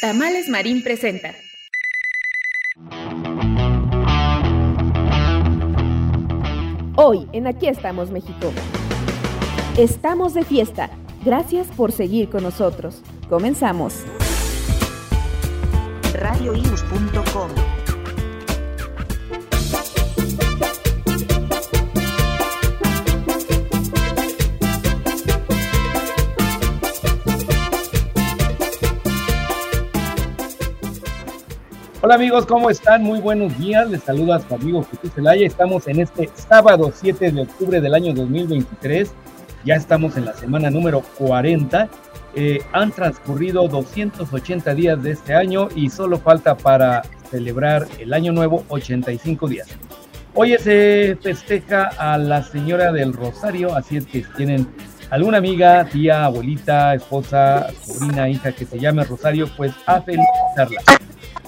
Tamales Marín presenta. Hoy en Aquí estamos México. Estamos de fiesta. Gracias por seguir con nosotros. Comenzamos. radioius.com Hola amigos, ¿cómo están? Muy buenos días. Les saluda su amigo Jesús Zelaya. Estamos en este sábado 7 de octubre del año 2023. Ya estamos en la semana número 40. Eh, han transcurrido 280 días de este año y solo falta para celebrar el año nuevo 85 días. Hoy se festeja a la señora del Rosario, así es que tienen alguna amiga, tía, abuelita, esposa, sobrina, hija que se llame Rosario, pues a felicitarla.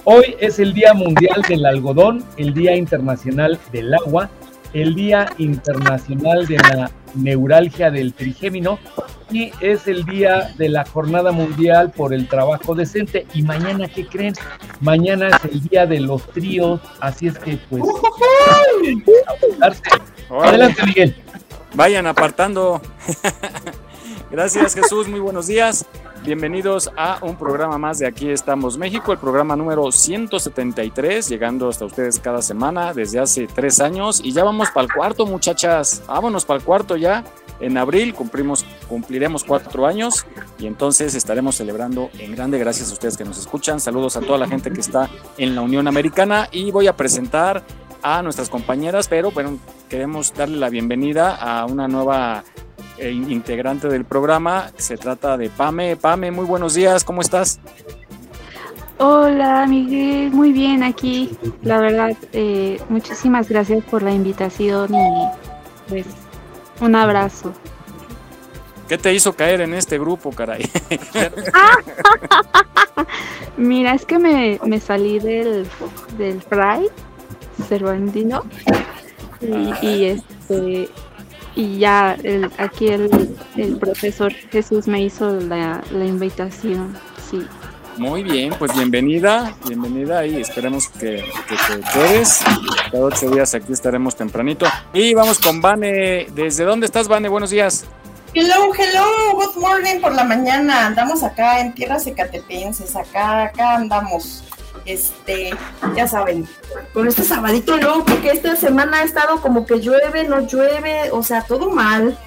Hoy es el Día Mundial del Algodón, el Día Internacional del Agua, el Día Internacional de la Neuralgia del Trigémino y es el Día de la Jornada Mundial por el Trabajo Decente. Y mañana, ¿qué creen? Mañana es el Día de los Tríos, así es que pues... Adelante, Miguel. Vayan apartando. Gracias Jesús, muy buenos días. Bienvenidos a un programa más de Aquí estamos México, el programa número 173, llegando hasta ustedes cada semana desde hace tres años y ya vamos para el cuarto muchachas, vámonos para el cuarto ya. En abril cumplimos, cumpliremos cuatro años y entonces estaremos celebrando en grande. Gracias a ustedes que nos escuchan. Saludos a toda la gente que está en la Unión Americana y voy a presentar a nuestras compañeras, pero bueno, queremos darle la bienvenida a una nueva integrante del programa. Se trata de Pame. Pame, muy buenos días, ¿cómo estás? Hola, Miguel, muy bien aquí. La verdad, eh, muchísimas gracias por la invitación y pues un abrazo. ¿Qué te hizo caer en este grupo, caray? Mira, es que me, me salí del, del Pride Cervantino y, y este y ya el, aquí el, el, profesor Jesús me hizo la, la, invitación, sí. Muy bien, pues bienvenida, bienvenida y esperemos que, que te quedes. Cada ocho días aquí estaremos tempranito. Y vamos con Vane. ¿Desde dónde estás, Vane? Buenos días. Hello, hello, good morning por la mañana. Andamos acá en tierras ecatepenses, acá, acá andamos este, ya saben, con este sabadito loco, que esta semana ha estado como que llueve, no llueve, o sea, todo mal.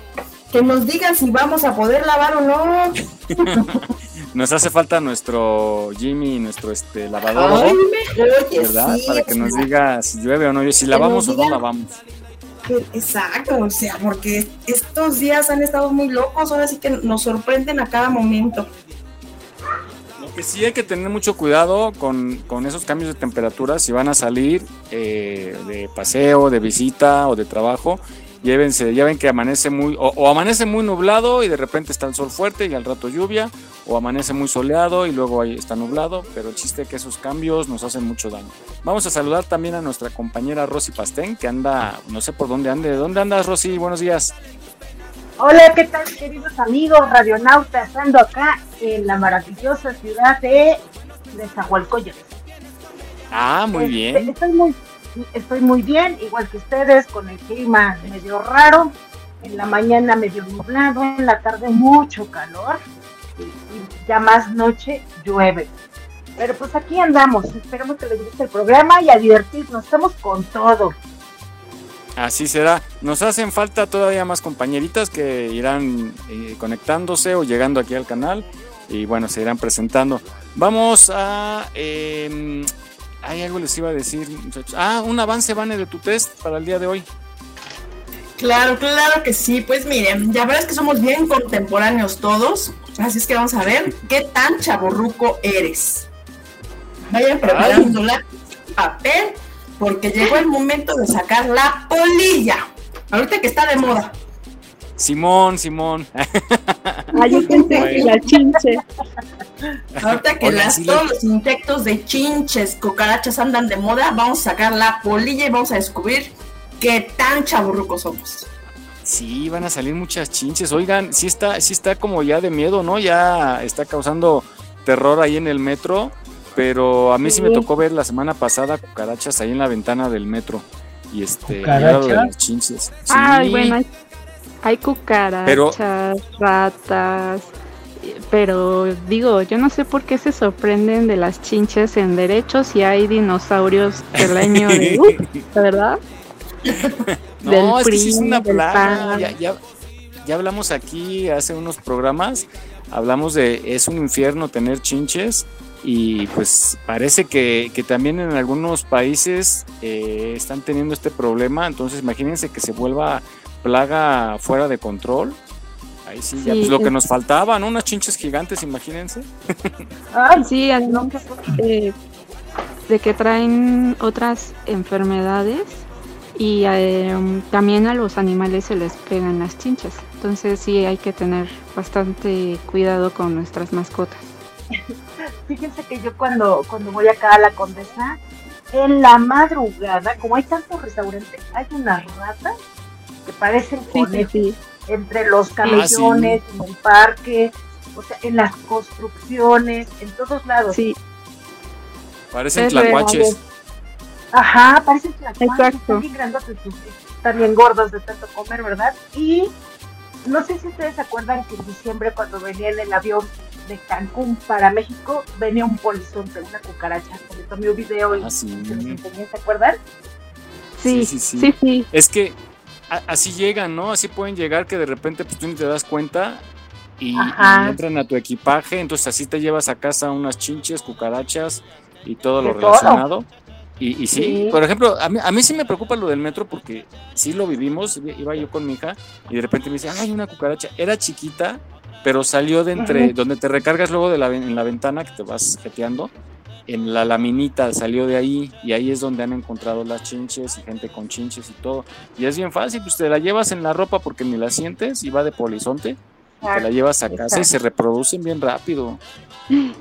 Que nos digan si vamos a poder lavar o no. nos hace falta nuestro Jimmy, nuestro este lavador, ¿verdad? Para que nos diga si llueve o no, si lavamos o no lavamos. Exacto, o sea, porque estos días han estado muy locos, ahora sí que nos sorprenden a cada momento que sí hay que tener mucho cuidado con, esos cambios de temperatura. Si van a salir eh, de paseo, de visita o de trabajo, llévense, ya ven que amanece muy, o, amanece muy nublado y de repente está el sol fuerte y al rato lluvia, o amanece muy soleado y luego ahí está nublado, pero el chiste es que esos cambios nos hacen mucho daño. Vamos a saludar también a nuestra compañera Rosy Pastén, que anda, no sé por dónde ande. ¿Dónde andas, Rosy? Buenos días. Hola, ¿qué tal queridos amigos radionautas? Ando acá en la maravillosa ciudad de Nezahualcóyotl. Ah, muy este, bien. Estoy muy, estoy muy bien, igual que ustedes, con el clima medio raro. En la mañana medio nublado, en la tarde mucho calor y, ya más noche llueve. Pero pues aquí andamos, esperemos que les guste el programa y a divertirnos, estamos con todo. Así será. Nos hacen falta todavía más compañeritas que irán eh, conectándose o llegando aquí al canal y bueno, se irán presentando. Vamos a... Eh, hay algo les iba a decir, muchachos. Ah, un avance, Vane, de tu test para el día de hoy. Claro, claro que sí. Pues miren, ya verás que somos bien contemporáneos todos. Así es que vamos a ver qué tan chaborruco eres. Vayan preparando lápiz y papel, porque llegó el momento de sacar la polilla. Ahorita que está de moda. Simón, Simón. Ah, yo pensé que la chinche. Ahorita que las, sí, todos lo- los insectos de chinches, cucarachas andan de moda, vamos a sacar la polilla y vamos a descubrir qué tan chaburrucos somos. Sí, van a salir muchas chinches. Oigan, sí está, sí está como ya de miedo, ¿no? Ya está causando terror ahí en el metro. Pero a mí sí, me tocó ver la semana pasada cucarachas ahí en la ventana del metro. Y este, ¿Cucarachas? y de las chinches. Ay, Sí. bueno, hay, hay cucarachas, ratas, pero digo, yo no sé por qué se sorprenden de las chinches en derechos si hay dinosaurios del año de, uh, ¿verdad? No, del es que sí es una plaga. Ya, ya, ya hablamos aquí hace unos programas, hablamos de es un infierno tener chinches y pues parece que, que también en algunos países eh, están teniendo este problema, entonces imagínense que se vuelva plaga fuera de control. Ahí sí, ya pues lo que nos faltaba, ¿no? Unas chinches gigantes, imagínense. Ay, Sí, eh, de que traen otras enfermedades y eh, también a los animales se les pegan las chinchas. Entonces sí hay que tener bastante cuidado con nuestras mascotas. fíjense que yo cuando, cuando voy acá a la Condesa, en la madrugada, como hay tantos restaurantes, hay unas ratas que parecen Sí, sí, conejos sí. entre los camellones, en el parque, o sea, en las construcciones, en todos lados. Sí, Parecen tlacuaches. es- Ajá, parecen tlacuaches, Exacto. están bien grandotes, están bien gordos de tanto comer, ¿verdad? Y no sé si ustedes se acuerdan que en diciembre cuando venía en el avión de Cancún para México, venía un polizonte, una cucaracha, le tomé un video y Ah, sí. se los enseñé, ¿se acuerdan? sí, Sí, sí, sí, sí. sí. Es que a- así llegan, ¿no? Así pueden llegar que de repente pues tú ni te das cuenta y, entran a tu equipaje, entonces así te llevas a casa unas chinches, cucarachas y todo lo todo. relacionado. Y, y sí, Sí. por ejemplo, a mí, a mí sí me preocupa lo del metro porque sí lo vivimos, iba yo con mi hija y de repente me dice, ay, una cucaracha, era chiquita, pero salió de entre, donde te recargas luego de la, en la ventana que te vas jeteando, en la laminita salió de ahí y ahí es donde han encontrado las chinches y gente con chinches y todo. Y es bien fácil, pues te la llevas en la ropa porque ni la sientes y va de polizonte, te la llevas a casa y se reproducen bien rápido.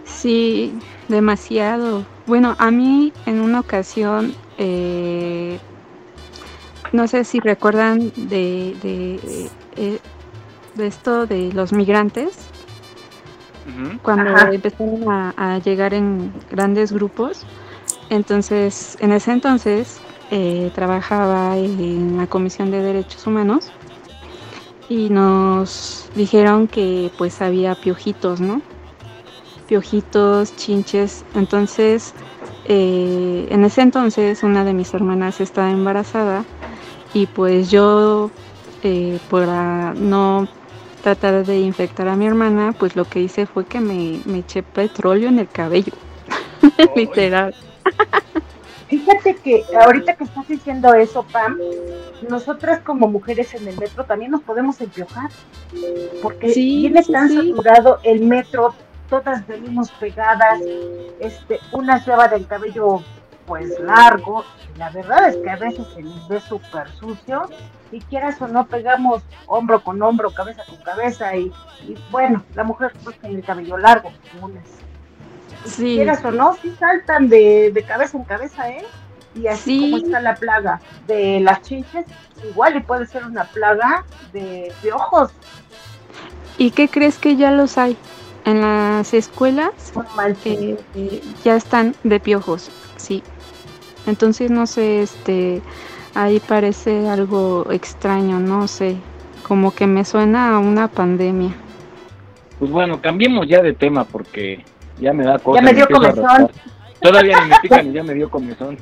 Sí, demasiado. Bueno, a mí en una ocasión, eh, no sé si recuerdan de, de, eh, de esto de los migrantes, cuando Ajá. empezaron a, a llegar en grandes grupos. Entonces, en ese entonces eh, trabajaba en la Comisión de Derechos Humanos y nos dijeron que pues había piojitos, ¿no? Piojitos, chinches. Entonces, eh, en ese entonces una de mis hermanas estaba embarazada y pues yo, eh, para no tratar de infectar a mi hermana, pues lo que hice fue que me, me eché petróleo en el cabello. Literal. Fíjate que ahorita que estás diciendo eso, Pam, nosotras como mujeres en el metro también nos podemos empiojar. Porque Sí, viene sí, tan sí. saturado el metro, todas venimos pegadas, este, unas llevan el cabello pues largo. La verdad es que a veces se les ve súper sucio. Y quieras o no, pegamos hombro con hombro, cabeza con cabeza. Y, y bueno, la mujer pues tiene el cabello largo, unas Sí, quieras o no, sí saltan de, de cabeza en cabeza, ¿eh? Y así Sí. como está la plaga de las chinches, igual y puede ser una plaga de piojos. ¿y qué crees que ya los hay? En las escuelas eh, eh, ya están de piojos, sí. Entonces no sé, este, ahí parece algo extraño, no sé, como que me suena a una pandemia. Pues bueno, cambiemos ya de tema porque ya me da cosa. Ya me dio comezón. Todavía ni me pican y ya me dio comezón.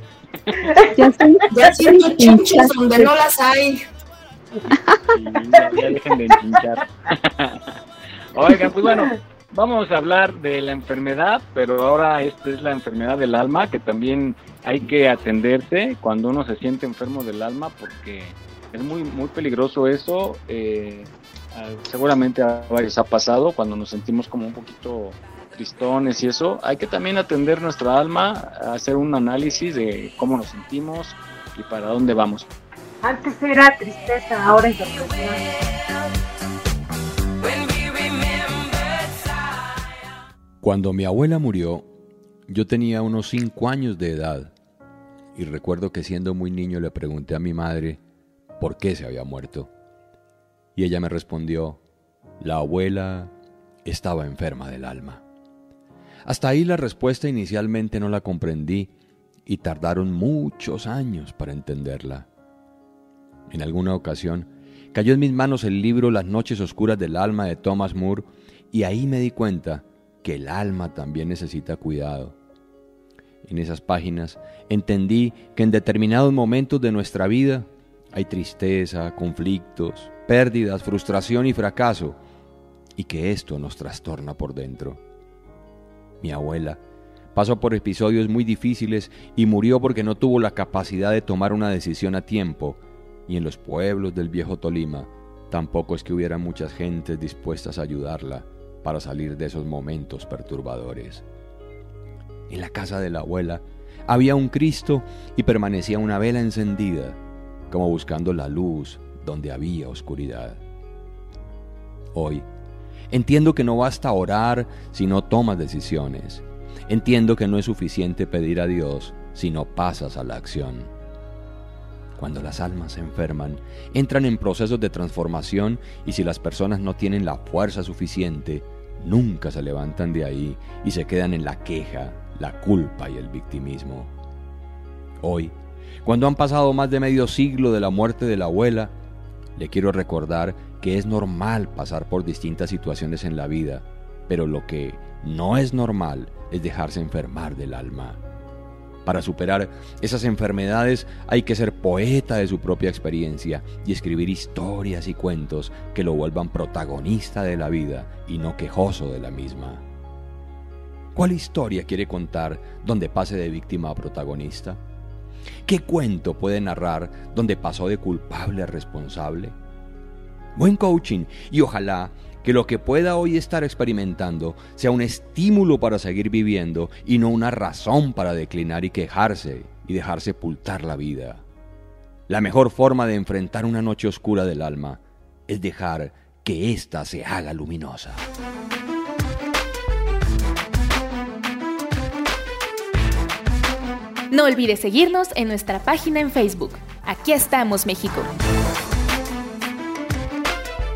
Ya son- Ya siento chinches donde no las hay. Sí, ya, ya dejen de hinchar. Oigan, pues bueno, vamos a hablar de la enfermedad, pero ahora esta es la enfermedad del alma, que también hay que atenderse cuando uno se siente enfermo del alma, porque es muy, muy peligroso eso. Eh, seguramente a varios ha pasado cuando nos sentimos como un poquito tristones y eso. Hay que también atender nuestra alma, hacer un análisis de cómo nos sentimos y para dónde vamos. Antes era tristeza, ahora es depresión. Cuando mi abuela murió, yo tenía unos cinco años de edad y recuerdo que siendo muy niño le pregunté a mi madre por qué se había muerto. Y ella me respondió, la abuela estaba enferma del alma. Hasta ahí la respuesta inicialmente no la comprendí y tardaron muchos años para entenderla. En alguna ocasión cayó en mis manos el libro Las noches oscuras del alma de Thomas Moore y ahí me di cuenta que el alma también necesita cuidado. En esas páginas entendí que en determinados momentos de nuestra vida hay tristeza, conflictos, pérdidas, frustración y fracaso, y que esto nos trastorna por dentro. Mi abuela pasó por episodios muy difíciles y murió porque no tuvo la capacidad de tomar una decisión a tiempo, y en los pueblos del viejo Tolima tampoco es que hubiera muchas gentes dispuestas a ayudarla para salir de esos momentos perturbadores. En la casa de la abuela había un Cristo y permanecía una vela encendida, como buscando la luz donde había oscuridad. Hoy, entiendo que no basta orar si no tomas decisiones. Entiendo que no es suficiente pedir a Dios si no pasas a la acción. Cuando las almas se enferman, entran en procesos de transformación y si las personas no tienen la fuerza suficiente, nunca se levantan de ahí y se quedan en la queja, la culpa y el victimismo. Hoy, cuando han pasado más de medio siglo de la muerte de la abuela, le quiero recordar que es normal pasar por distintas situaciones en la vida, pero lo que no es normal es dejarse enfermar del alma. Para superar esas enfermedades hay que ser poeta de su propia experiencia y escribir historias y cuentos que lo vuelvan protagonista de la vida y no quejoso de la misma. ¿Cuál historia quiere contar donde pase de víctima a protagonista? ¿Qué cuento puede narrar donde pasó de culpable a responsable? Buen coaching y ojalá que lo que pueda hoy estar experimentando sea un estímulo para seguir viviendo y no una razón para declinar y quejarse y dejar sepultar la vida. La mejor forma de enfrentar una noche oscura del alma es dejar que ésta se haga luminosa. No olvides seguirnos en nuestra página en Facebook. Aquí estamos, México.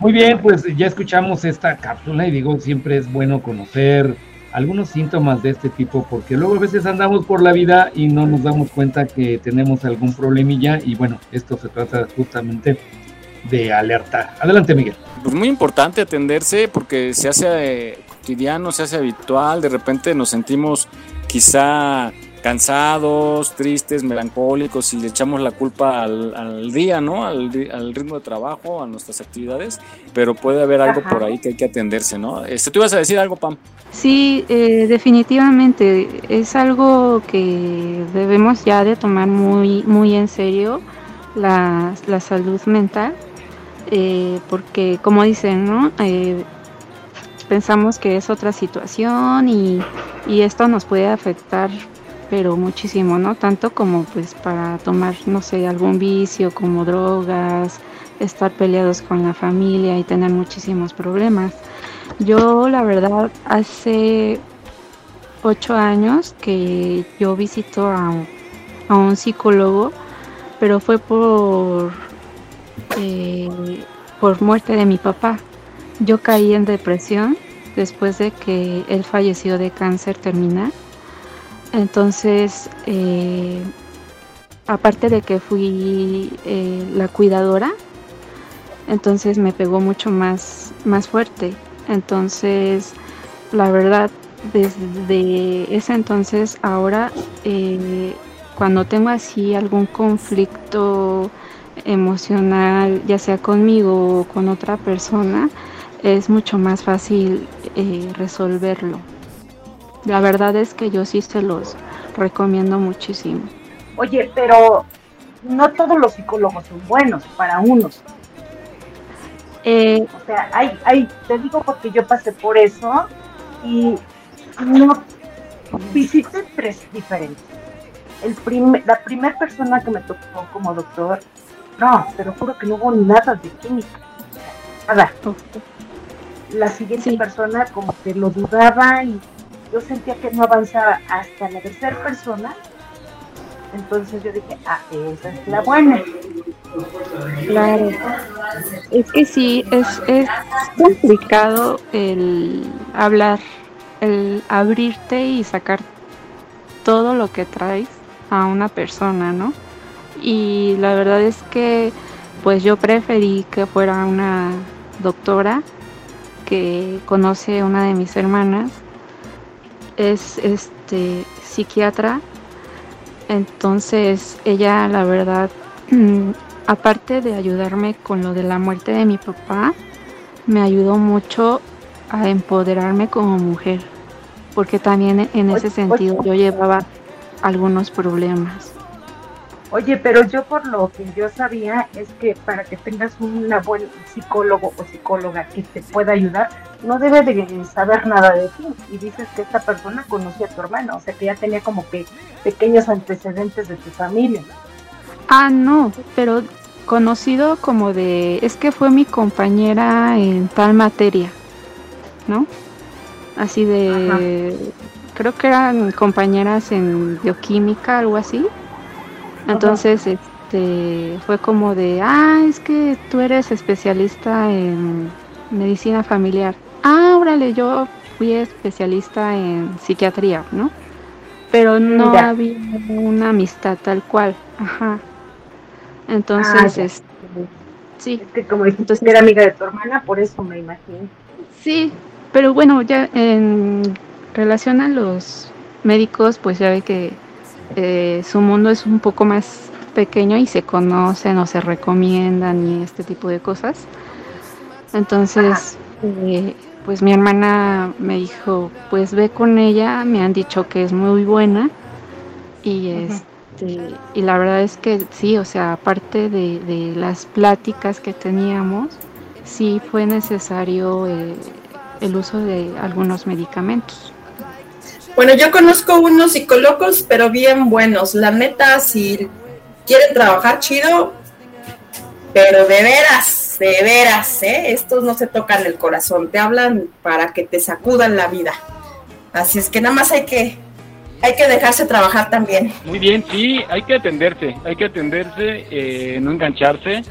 Muy bien, pues ya escuchamos esta cápsula y digo, siempre es bueno conocer algunos síntomas de este tipo porque luego a veces andamos por la vida y no nos damos cuenta que tenemos algún problemilla y bueno, esto se trata justamente de alertar. Adelante, Miguel. Pues muy importante atenderse porque se hace eh, cotidiano, se hace habitual, de repente nos sentimos quizá cansados, tristes, melancólicos y le echamos la culpa al, día, ¿no? Al, ritmo de trabajo, a nuestras actividades, pero puede haber algo por ahí que hay que atenderse, ¿no? Este, ¿Tú ibas a decir algo, Pam? Sí, eh, definitivamente es algo que debemos ya de tomar muy, muy en serio, la, salud mental, eh, porque como dicen, ¿no? Eh, pensamos que es otra situación y, y esto nos puede afectar pero muchísimo, ¿no? Tanto como pues para tomar, no sé, algún vicio como drogas, estar peleados con la familia y tener muchísimos problemas. Yo la verdad hace ocho años que yo visito a, un psicólogo, pero fue por, eh, por muerte de mi papá. Yo caí en depresión después de que él falleció de cáncer terminal entonces, eh, aparte de que fui eh, la cuidadora, entonces me pegó mucho más, más fuerte. Entonces, la verdad, desde ese entonces ahora, eh, cuando tengo así algún conflicto emocional, ya sea conmigo o con otra persona, es mucho más fácil eh, resolverlo. La verdad es que yo sí se los recomiendo muchísimo. Oye, pero no todos los psicólogos son buenos para unos. Eh, o sea, hay, hay, te digo porque yo pasé por eso y no visité tres diferentes. El primer, la primera persona que me tocó como doctor, no, pero juro que no hubo nada de química. Nada. La siguiente persona como que lo dudaba y yo sentía que no avanzaba hasta la tercera persona. Entonces yo dije, ah, esa es la buena. Claro. Es que sí, es, es complicado el hablar, el abrirte y sacar todo lo que traes a una persona, ¿no? Y la verdad es que pues yo preferí que fuera una doctora que conoce una de mis hermanas es este psiquiatra. Entonces ella la verdad aparte de ayudarme con lo de la muerte de mi papá me ayudó mucho a empoderarme como mujer porque también en ese sentido yo llevaba algunos problemas Oye, pero yo por lo que yo sabía es que para que tengas un buen psicólogo o psicóloga que te pueda ayudar, no debe de saber nada de ti. Y dices que esta persona conocía a tu hermana, o sea que ya tenía como que pequeños antecedentes de tu familia. Ah, no, pero conocido como de, es que fue mi compañera en tal materia, ¿no? Así de, creo que eran compañeras en bioquímica, algo así. Entonces, este, fue como de, ah, es que tú eres especialista en medicina familiar. Ah, órale, yo fui especialista en psiquiatría, ¿no? Pero no había una amistad tal cual. Ajá. Entonces, Ah, este, sí. Es que como dijiste que era amiga de tu hermana, por eso me imagino. Sí, pero bueno, ya en relación a los médicos, pues ya ve que eh, su mundo es un poco más pequeño y se conocen o se recomiendan y este tipo de cosas. Entonces, eh, pues mi hermana me dijo, pues ve con ella, me han dicho que es muy buena y este y la verdad es que sí, o sea, aparte de, de las pláticas que teníamos, sí fue necesario eh, el uso de algunos medicamentos. Bueno, yo conozco unos psicólogos, pero bien buenos. La neta, si quieren trabajar chido, pero de veras, de veras, ¿eh? Estos no se tocan el corazón, te hablan para que te sacudan la vida. Así es que nada más hay que, hay que dejarse trabajar también. Muy bien, sí, hay que atenderse, hay que atenderse, eh, no engancharse,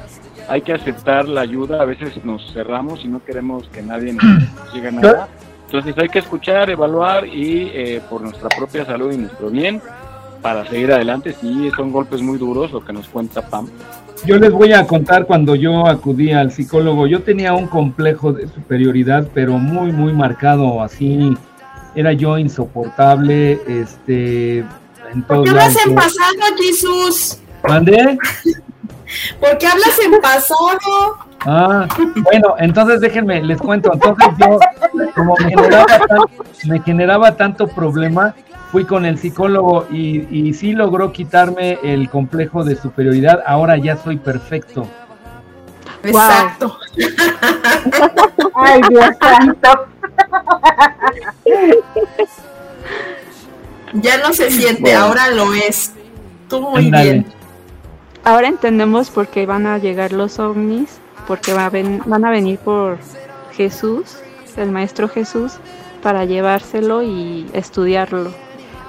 hay que aceptar la ayuda, a veces nos cerramos y no queremos que nadie nos llegue a nada. Entonces hay que escuchar, evaluar y eh, por nuestra propia salud y nuestro bien, para seguir adelante, sí, son golpes muy duros lo que nos cuenta Pam. Yo les voy a contar cuando yo acudí al psicólogo. Yo tenía un complejo de superioridad, pero muy, muy marcado. Así era yo insoportable. Este, en ¿Por qué hablas en pasado, Jesús? ¿Mandé? ¿Por qué hablas en pasado? Ah, bueno, entonces déjenme, les cuento. Entonces yo, como me generaba, tan- me generaba tanto problema, fui con el psicólogo y, y sí logró quitarme el complejo de superioridad. Ahora ya soy perfecto. Exacto. Ay, Dios santo. Ya no se siente, Bueno. ahora lo es. Tú muy bien. Ahora entendemos por qué van a llegar los ovnis, porque va a ven- van a venir por Jesús, el Maestro Jesús, para llevárselo y estudiarlo.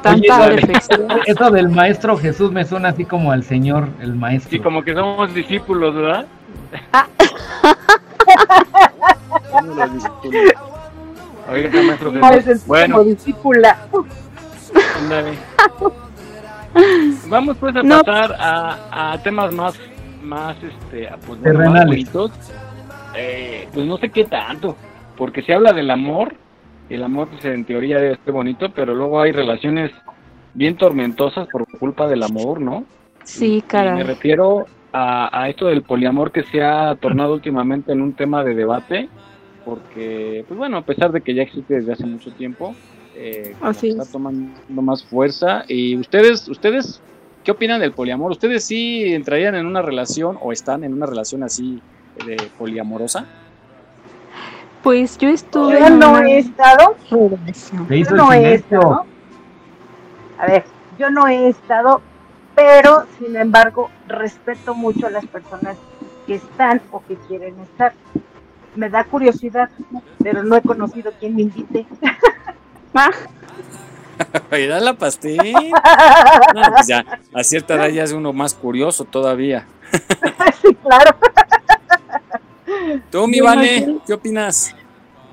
Tanta Oye, perfección. eso del maestro Jesús me suena así como al Señor, el maestro. Sí, como que somos discípulos, ¿verdad? Discípulos. Oiga, maestro Jesús. Bueno, como discípula. Vamos pues a No. pasar a, a temas más, más este, pues, más bonitos. eh, pues no sé qué tanto, porque se habla del amor, el amor pues, en teoría debe ser bonito, pero luego hay relaciones bien tormentosas por culpa del amor, ¿no? Sí, Y me refiero a, a esto del poliamor que se ha tornado últimamente en un tema de debate, porque, pues bueno, a pesar de que ya existe desde hace mucho tiempo, eh, Así está es. tomando más fuerza. Y ustedes, ustedes, ¿qué opinan del poliamor? ¿Ustedes sí entrarían en una relación o están en una relación así de poliamorosa? Pues yo estuve Yo en no una he estado, relación. Se hizo yo no he estado. A ver, yo no he estado, pero sin embargo respeto mucho a las personas que están o que quieren estar. Me da curiosidad, pero no he conocido quien me invite. Mira la pastel. No, pues ya, a cierta edad ya es uno más curioso todavía. sí, claro. Tú, mi Vane, ¿qué opinas?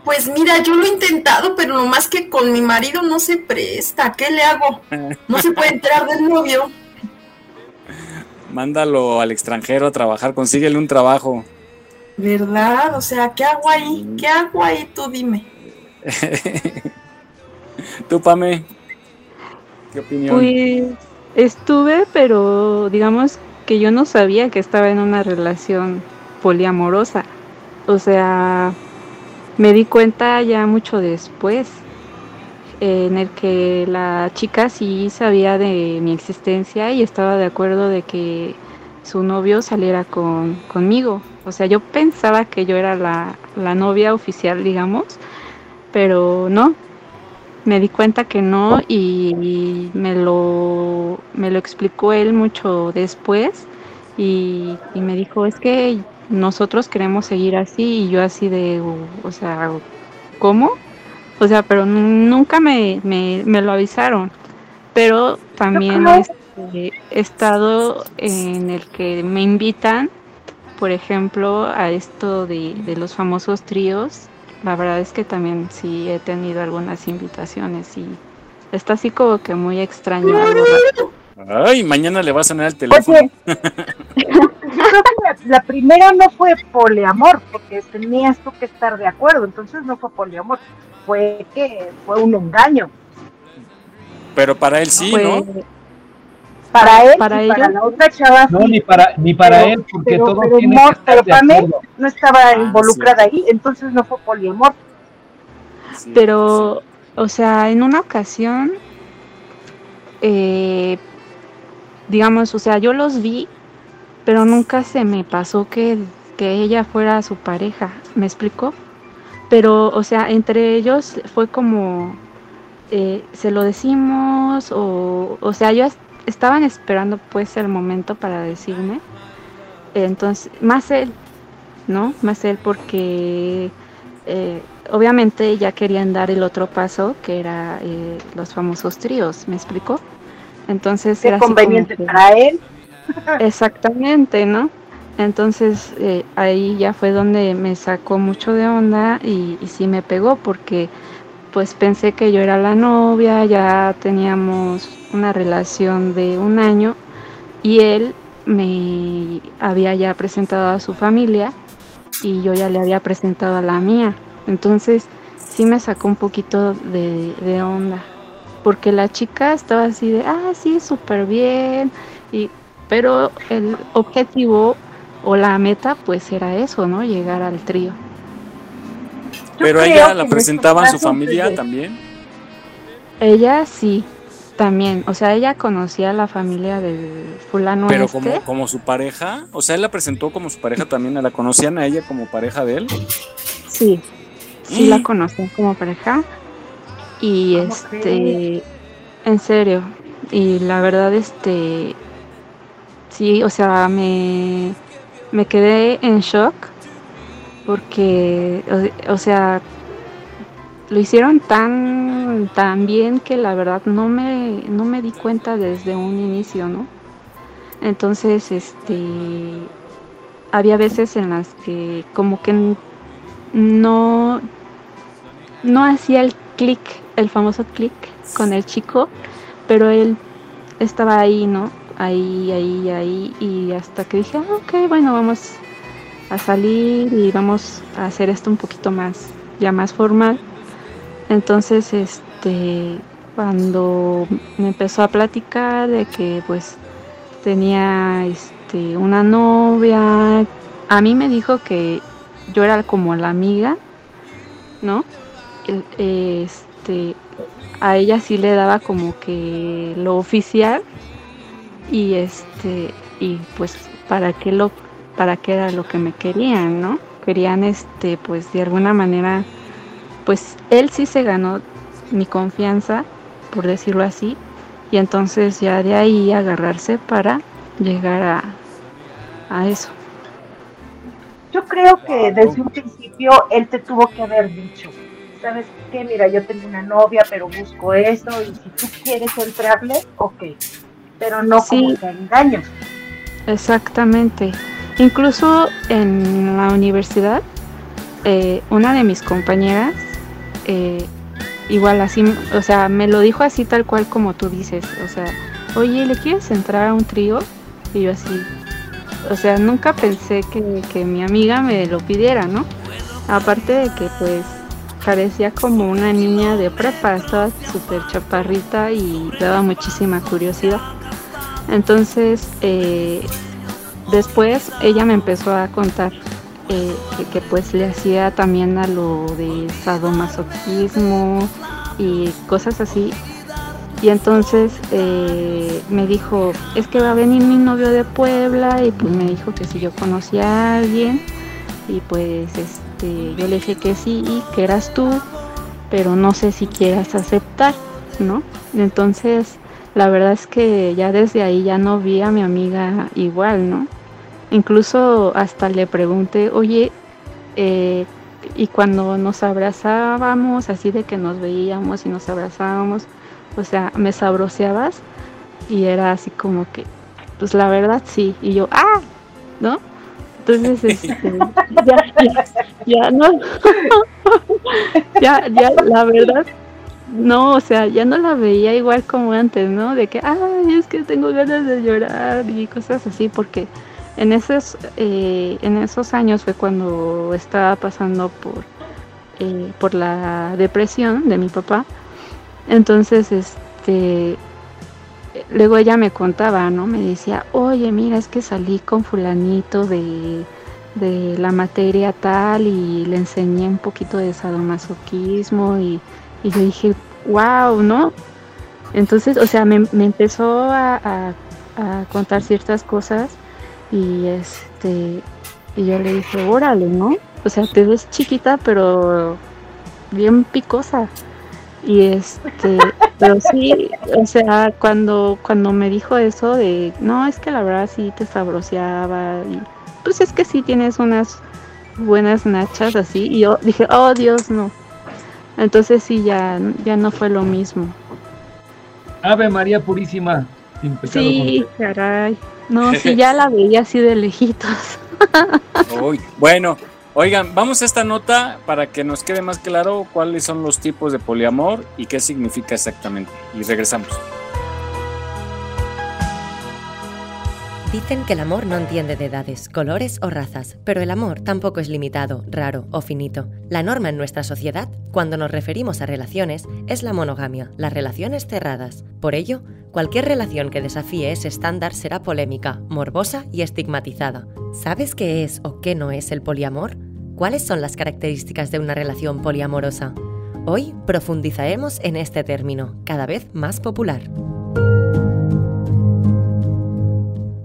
Pues mira, yo lo he intentado, pero nomás que con mi marido no se presta. ¿Qué le hago? No se puede enterar del novio. Mándalo al extranjero a trabajar, consíguele un trabajo. ¿Verdad? O sea, ¿qué hago ahí? ¿Qué hago ahí? Tú dime. Tú, Pame, ¿qué opinión? Pues estuve, pero digamos que yo no sabía que estaba en una relación poliamorosa. O sea, me di cuenta ya mucho después, en el que la chica sí sabía de mi existencia y estaba de acuerdo de que su novio saliera con, conmigo. O sea, yo pensaba que yo era la, la novia oficial, digamos, pero no, me di cuenta que no y, me lo me lo explicó él mucho después y, y me dijo es que nosotros queremos seguir así y yo así de o sea cómo o sea pero nunca me, me, me lo avisaron. Pero también este, he estado en el que me invitan por ejemplo a esto de, de los famosos tríos la verdad es que también sí he tenido algunas invitaciones y está así como que muy extraño. Ay, mañana le va a sonar el teléfono. Oye, yo creo que la, la primera no fue poliamor, porque tenías tú que estar de acuerdo, entonces no fue poliamor, fue que fue un engaño. Pero para él sí, Pues, ¿no? Para él Para y para ellos. la otra chava No, sí, ni para, ni para Pero- él, porque pero- todo pero tiene no, que estar pero Pame- no estaba Ah, involucrada ahí, entonces no fue poliamor. Sí, Pero, o sea, en una ocasión, eh, digamos, o sea, yo los vi, pero nunca se me pasó que, que ella fuera su pareja, ¿me explico? Pero, o sea, entre ellos fue como, eh, se lo decimos, o, o sea, ellos estaban esperando pues el momento para decirme. Entonces, más él, ¿no? Más él porque eh, obviamente ya querían dar el otro paso, que era eh, los famosos tríos, ¿me explico? Entonces Qué era así conveniente que- para él. Exactamente, ¿no? Entonces eh, ahí ya fue donde me sacó mucho de onda y, y sí me pegó porque pues pensé que yo era la novia, ya teníamos una relación de un año y él me había ya presentado a su familia y yo ya le había presentado a la mía. Entonces sí me sacó un poquito de, onda porque la chica estaba así de, ah, sí, súper bien, y, pero el objetivo o la meta pues era eso, ¿no? Llegar al trío. Pero ella la en presentaba a su familia también. Ella sí, también, o sea, ella conocía a la familia del fulano Pero este. como, como su pareja, o sea, él la presentó como su pareja también, ¿la conocían a ella como pareja de él? Sí, sí Mm. la conocía como pareja. Y ¿Cómo este, crees? en serio, y la verdad, este, sí, o sea, me, me quedé en shock porque, o, sea, lo hicieron tan, tan bien que la verdad no me, no me di cuenta desde un inicio, ¿no? Entonces, este, había veces en las que como que no, no hacía el clic, el famoso clic con el chico, pero él estaba ahí, ¿no? Ahí, ahí, ahí, y hasta que dije, ah, ok, bueno, vamos, a salir y vamos a hacer esto un poquito más, ya más formal. Entonces, este, cuando me empezó a platicar de que pues tenía este, una novia, a mí me dijo que yo era como la amiga, ¿no? Este, a ella sí le daba como que lo oficial y este y pues para qué lo para qué era lo que me querían, ¿no? Querían este pues de alguna manera pues él sí se ganó mi confianza, por decirlo así, y entonces ya de ahí agarrarse para llegar a, a eso. Yo creo que desde un principio él te tuvo que haber dicho, ¿sabes qué? Mira, yo tengo una novia, pero busco esto, y si tú quieres entrarle, ok, pero no como que engaños. Exactamente. Incluso en la universidad, eh, una de mis compañeras, eh, igual así, o sea, me lo dijo así tal cual como tú dices, o sea, oye, ¿le quieres entrar a un trío? Y yo así, o sea, nunca pensé que, que mi amiga me lo pidiera, ¿no? Aparte de que pues parecía como una niña de prepa, estaba súper chaparrita y daba muchísima curiosidad. Entonces, eh, después ella me empezó a contar eh, que, pues le hacía también a lo de sadomasoquismo y cosas así. Y entonces eh, me dijo, es que va a venir mi novio de Puebla y pues me dijo que si yo conocía a alguien y pues este, yo le dije que sí, que eras tú, pero no sé si quieras aceptar, ¿no? Entonces la verdad es que ya desde ahí ya no vi a mi amiga igual, ¿no? Incluso hasta le pregunté, oye, eh, y cuando nos abrazábamos, así de que nos veíamos y nos abrazábamos, o sea, me sabroseabas y era así como que, pues la verdad sí, y yo, ah, ¿no? Entonces, este, ya, ya, ya no, ya, ya, la verdad, no, o sea, ya no la veía igual como antes, ¿no? De que, ay, es que tengo ganas de llorar y cosas así, porque en esos, eh, en esos años fue cuando estaba pasando por, eh, por la depresión de mi papá. Entonces, este, luego ella me contaba, ¿no? Me decía, oye, mira, es que salí con fulanito de, de la materia tal y le enseñé un poquito de sadomasoquismo y, y yo dije, wow, ¿no? Entonces, o sea, me, me empezó a, contar ciertas cosas y este y yo le dije, órale, ¿no? O sea, te ves chiquita, pero bien picosa. Y este, pero sí, o sea, cuando, cuando me dijo eso de, no, es que la verdad sí te sabroseaba, y pues es que sí tienes unas buenas nachas así, y yo dije, oh Dios, no. Entonces sí, ya, ya no fue lo mismo. Ave María Purísima, sin pecado Sí, caray. No, sí, ya la veía así de lejitos. Uy, bueno, oigan, vamos a esta nota para que nos quede más claro cuáles son los tipos de poliamor y qué significa exactamente. Y regresamos. Dicen que el amor no entiende de edades, colores o razas, pero el amor tampoco es limitado, raro o finito. La norma en nuestra sociedad, cuando nos referimos a relaciones, es la monogamia, las relaciones cerradas. Por ello, cualquier relación que desafíe ese estándar será polémica, morbosa y estigmatizada. ¿Sabes qué es o qué no es el poliamor? ¿Cuáles son las características de una relación poliamorosa? Hoy profundizaremos en este término, cada vez más popular.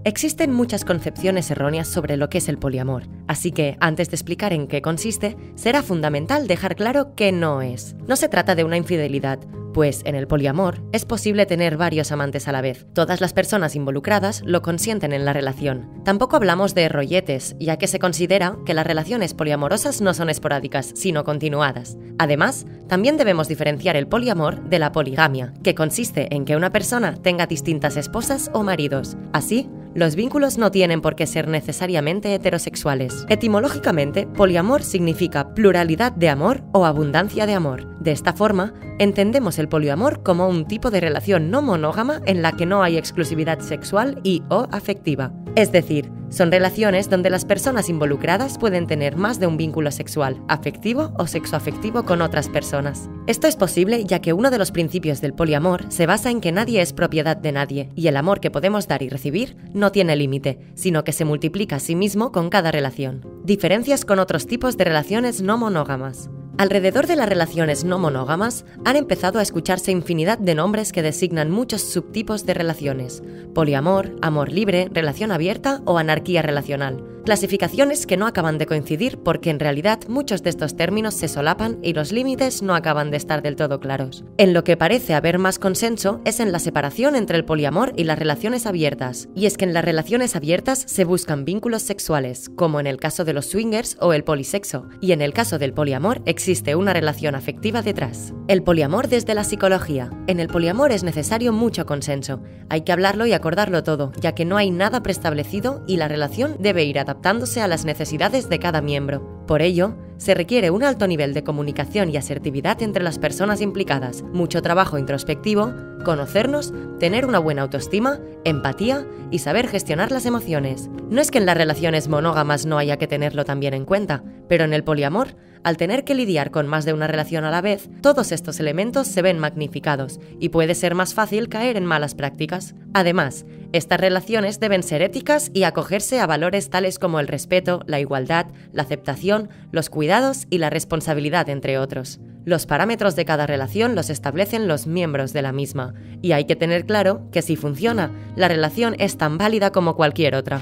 Existen muchas concepciones erróneas sobre lo que es el poliamor, así que antes de explicar en qué consiste, será fundamental dejar claro qué no es. No se trata de una infidelidad, pues en el poliamor es posible tener varios amantes a la vez. Todas las personas involucradas lo consienten en la relación. Tampoco hablamos de rolletes, ya que se considera que las relaciones poliamorosas no son esporádicas, sino continuadas. Además, también debemos diferenciar el poliamor de la poligamia, que consiste en que una persona tenga distintas esposas o maridos. Así, los vínculos no tienen por qué ser necesariamente heterosexuales. Etimológicamente, poliamor significa pluralidad de amor o abundancia de amor. De esta forma, entendemos el poliamor como un tipo de relación no monógama en la que no hay exclusividad sexual y o afectiva. Es decir, son relaciones donde las personas involucradas pueden tener más de un vínculo sexual, afectivo o sexoafectivo con otras personas. Esto es posible ya que uno de los principios del poliamor se basa en que nadie es propiedad de nadie y el amor que podemos dar y recibir no tiene límite, sino que se multiplica a sí mismo con cada relación. Diferencias con otros tipos de relaciones no monógamas. Alrededor de las relaciones no monógamas han empezado a escucharse infinidad de nombres que designan muchos subtipos de relaciones. Poliamor, amor libre, relación abierta o anarquía relacional. Clasificaciones que no acaban de coincidir porque en realidad muchos de estos términos se solapan y los límites no acaban de estar del todo claros. En lo que parece haber más consenso es en la separación entre el poliamor y las relaciones abiertas. Y es que en las relaciones abiertas se buscan vínculos sexuales, como en el caso de los swingers o el polisexo, y en el caso del poliamor existe una relación afectiva detrás. El poliamor desde la psicología. En el poliamor es necesario mucho consenso. Hay que hablarlo y acordarlo todo, ya que no hay nada preestablecido y la relación debe ir adaptada adaptándose a las necesidades de cada miembro. Por ello, se requiere un alto nivel de comunicación y asertividad entre las personas implicadas, mucho trabajo introspectivo, conocernos, tener una buena autoestima, empatía y saber gestionar las emociones. No es que en las relaciones monógamas no haya que tenerlo también en cuenta, pero en el poliamor, al tener que lidiar con más de una relación a la vez, todos estos elementos se ven magnificados y puede ser más fácil caer en malas prácticas. Además, estas relaciones deben ser éticas y acogerse a valores tales como el respeto, la igualdad, la aceptación, los cuidados y la responsabilidad, entre otros. Los parámetros de cada relación los establecen los miembros de la misma, y hay que tener claro que si funciona, la relación es tan válida como cualquier otra.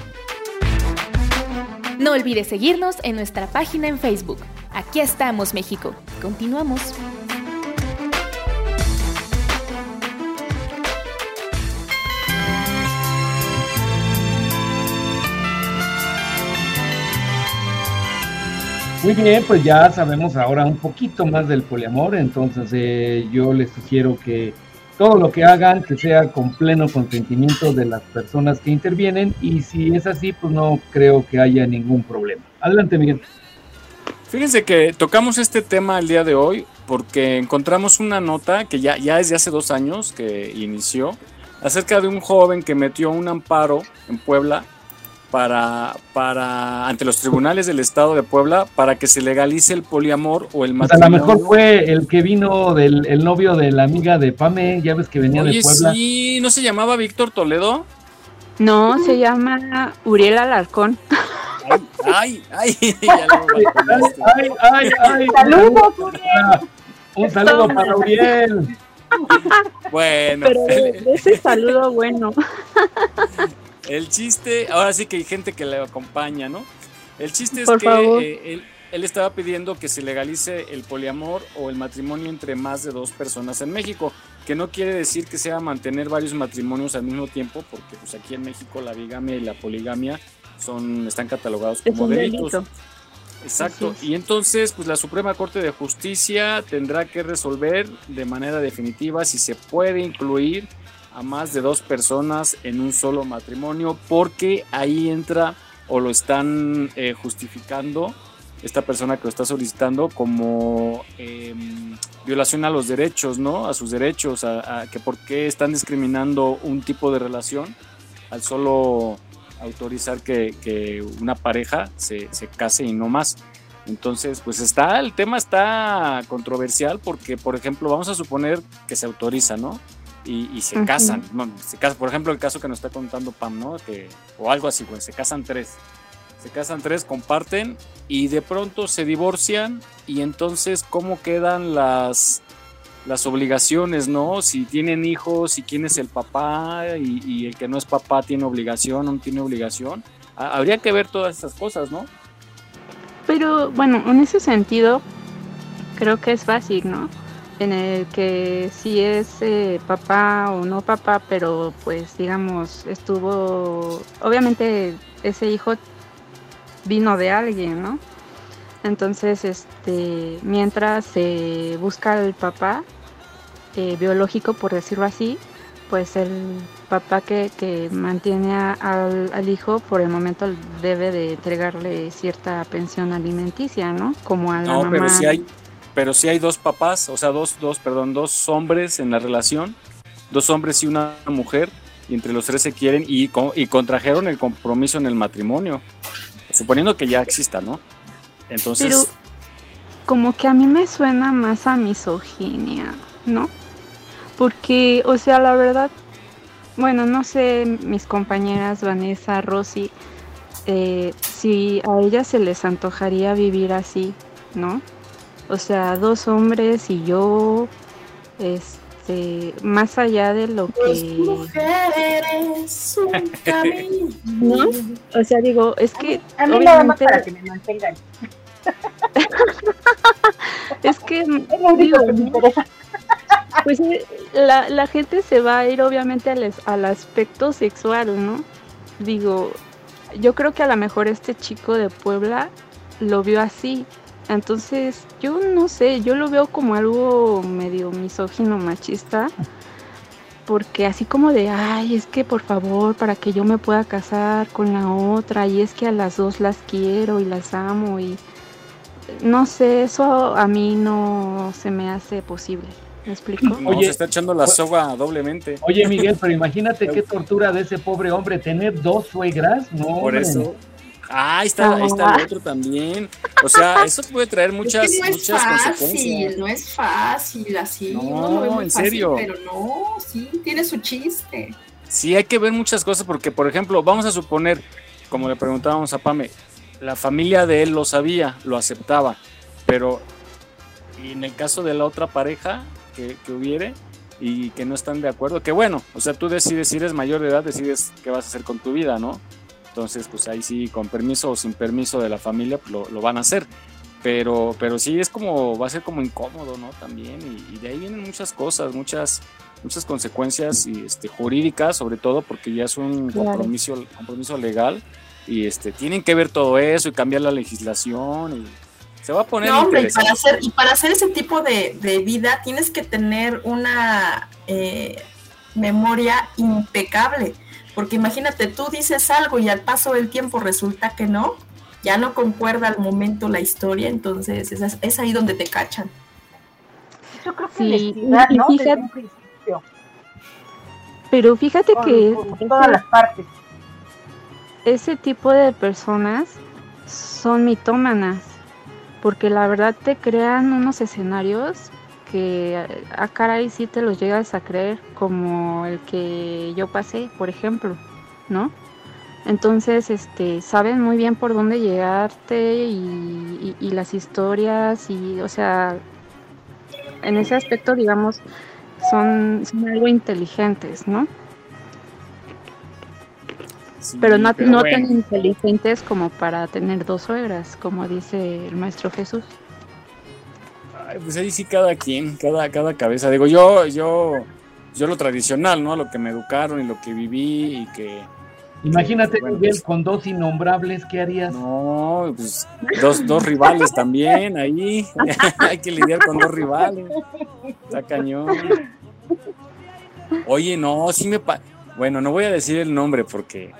No olvides seguirnos en nuestra página en Facebook. Aquí estamos, México. Continuamos. Muy bien, pues ya sabemos ahora un poquito más del poliamor, entonces eh, yo les sugiero que todo lo que hagan que sea con pleno consentimiento de las personas que intervienen y si es así, pues no creo que haya ningún problema. Adelante, Miguel. Fíjense que tocamos este tema el día de hoy porque encontramos una nota que ya, ya es de hace dos años que inició acerca de un joven que metió un amparo en Puebla para, para ante los tribunales del estado de Puebla para que se legalice el poliamor o el matrimonio. a lo mejor fue el que vino del el novio de la amiga de Pame, ya ves que venía de Puebla. Sí, ¿no se llamaba Víctor Toledo? No, se llama Uriel Alarcón. Ay, ay, ay, ay, ay, ay, Saludos, Uriel. Un saludo para Uriel. Bueno, pero ese saludo bueno. El chiste, ahora sí que hay gente que le acompaña, ¿no? El chiste es que eh, él, estaba pidiendo que se legalice el poliamor o el matrimonio entre más de dos personas en México, que no quiere decir que sea mantener varios matrimonios al mismo tiempo, porque pues aquí en México la bigamia y la poligamia son están catalogados como delitos. Exacto. Y entonces, pues la Suprema Corte de Justicia tendrá que resolver de manera definitiva si se puede incluir a más de dos personas en un solo matrimonio, porque ahí entra o lo están eh, justificando esta persona que lo está solicitando como em, violación a los derechos, ¿no? A sus derechos, a, que por qué están discriminando un tipo de relación al solo autorizar que, una pareja se, se, case y no más. Entonces, pues está, el tema está controversial porque, por ejemplo, vamos a suponer que se autoriza, ¿no? y, se casan. se casan. Por ejemplo, el caso que nos está contando Pam, ¿no? Que, o algo así, pues se casan tres. Se casan tres, comparten y de pronto se divorcian y entonces cómo quedan las, las obligaciones, ¿no? Si tienen hijos, si quién es el papá y, el que no es papá tiene obligación no tiene obligación. Habría que ver todas estas cosas, ¿no? Pero bueno, en ese sentido, creo que es fácil, ¿no? en el que si es eh, papá o no papá, pero pues digamos estuvo, obviamente ese hijo vino de alguien, ¿no? Entonces, este, mientras se busca el papá eh, biológico, por decirlo así, pues el papá que, que mantiene al, al, hijo por el momento debe de entregarle cierta pensión alimenticia, ¿no? Como a la no, pero si hay, pero sí hay dos papás, o sea, dos, dos, perdón, dos hombres en la relación, dos hombres y una mujer, y entre los tres se quieren y, y contrajeron el compromiso en el matrimonio, suponiendo que ya exista, ¿no? Entonces, Pero como que a mí me suena más a misoginia, ¿no? Porque, o sea, la verdad, bueno, no sé, mis compañeras Vanessa, Rosy, eh, si a ellas se les antojaría vivir así, ¿no? O sea, dos hombres y yo, este, más allá de lo Dos que... mujeres, un camino. ¿No? O sea, digo, es que... A mí nada más obviamente- para que me mantengan. Es que, digo, que me interesa. Pues la, gente se va a ir obviamente al, al aspecto sexual, ¿no? Digo, yo creo que a lo mejor este chico de Puebla lo vio así. Entonces, yo no sé, yo lo veo como algo medio misógino, machista. Porque así como de, ay, es que por favor, para que yo me pueda casar con la otra, y es que a las dos las quiero y las amo, y no sé, eso a mí no se me hace posible. ¿Me explico? no, Oye, se está echando la soga doblemente. Oye, Miguel, pero imagínate qué tortura de ese pobre hombre tener dos suegras, no. Por hombre. eso. Ah, ahí está, ahí está el otro también. O sea, eso puede traer muchas, es que no es muchas fácil, consecuencias. no es fácil así. No, uno lo ve muy en fácil, serio. pero no, sí, tiene su chiste. Sí, hay que ver muchas cosas porque, por ejemplo, vamos a suponer, como le preguntábamos a Pame, la familia de él lo sabía, lo aceptaba, pero y en el caso de la otra pareja que, que hubiere y que no están de acuerdo, que bueno, o sea, tú decides, si eres mayor de edad, decides qué vas a hacer con tu vida, ¿no? Entonces, pues ahí sí, con permiso o sin permiso de la familia, pues lo, lo van a hacer. Pero, pero sí es como, va a ser como incómodo, ¿no? También, y, y de ahí vienen muchas cosas, muchas, muchas consecuencias y, este, jurídicas, sobre todo porque ya es un Claro. compromiso, compromiso legal y este, tienen que ver todo eso y cambiar la legislación y se va a poner No, hombre, y para hacer, y para hacer ese tipo de, de vida tienes que tener una eh, memoria impecable. Porque imagínate, tú dices algo y al paso del tiempo resulta que no, ya no concuerda al momento la historia, entonces es, es ahí donde te cachan. Yo creo que Sí, honestidad, y ¿no? Desde fíjate- un principio. Pero fíjate Con- que con todas las partes. ese tipo de personas son mitómanas, porque la verdad te crean unos escenarios que a caray sí te los llegas a creer, como el que yo pasé, por ejemplo, ¿no? Entonces, este, saben muy bien por dónde llegarte y, las historias y, o sea, en ese aspecto, digamos, son algo inteligentes, ¿no? Sí, Pero no, pero no bueno. tan inteligentes como para tener dos suegras, como dice el maestro Jesús. Ay, pues ahí sí cada quien, cada, cada cabeza. Digo, yo, yo, yo lo tradicional, ¿no? Lo que me educaron y lo que viví y que. Imagínate, Bueno, Miguel, pues- con dos innombrables, ¿qué harías? No, pues dos, dos rivales también ahí. Hay que lidiar con dos rivales. Está cañón. Oye, no, sí me pa Bueno, no voy a decir el nombre porque,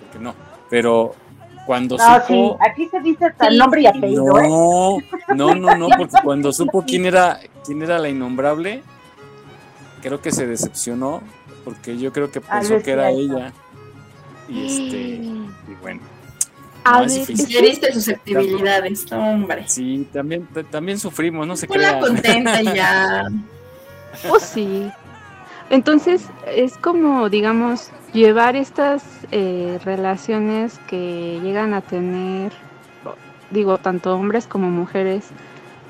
porque no. Pero cuando No, sí, supo. aquí se dice hasta el nombre y apellido, ¿eh? No, no, no, no, porque cuando supo quién era, quién era la innombrable, creo que se decepcionó, porque yo creo que pensó que era ella. Y este, y bueno. A no, ver, susceptibilidades, hombre. Sí, también, también sufrimos, no se Ponla crean. contenta ya. Pues sí. Entonces es como, digamos, llevar estas eh, relaciones que llegan a tener, digo, tanto hombres como mujeres,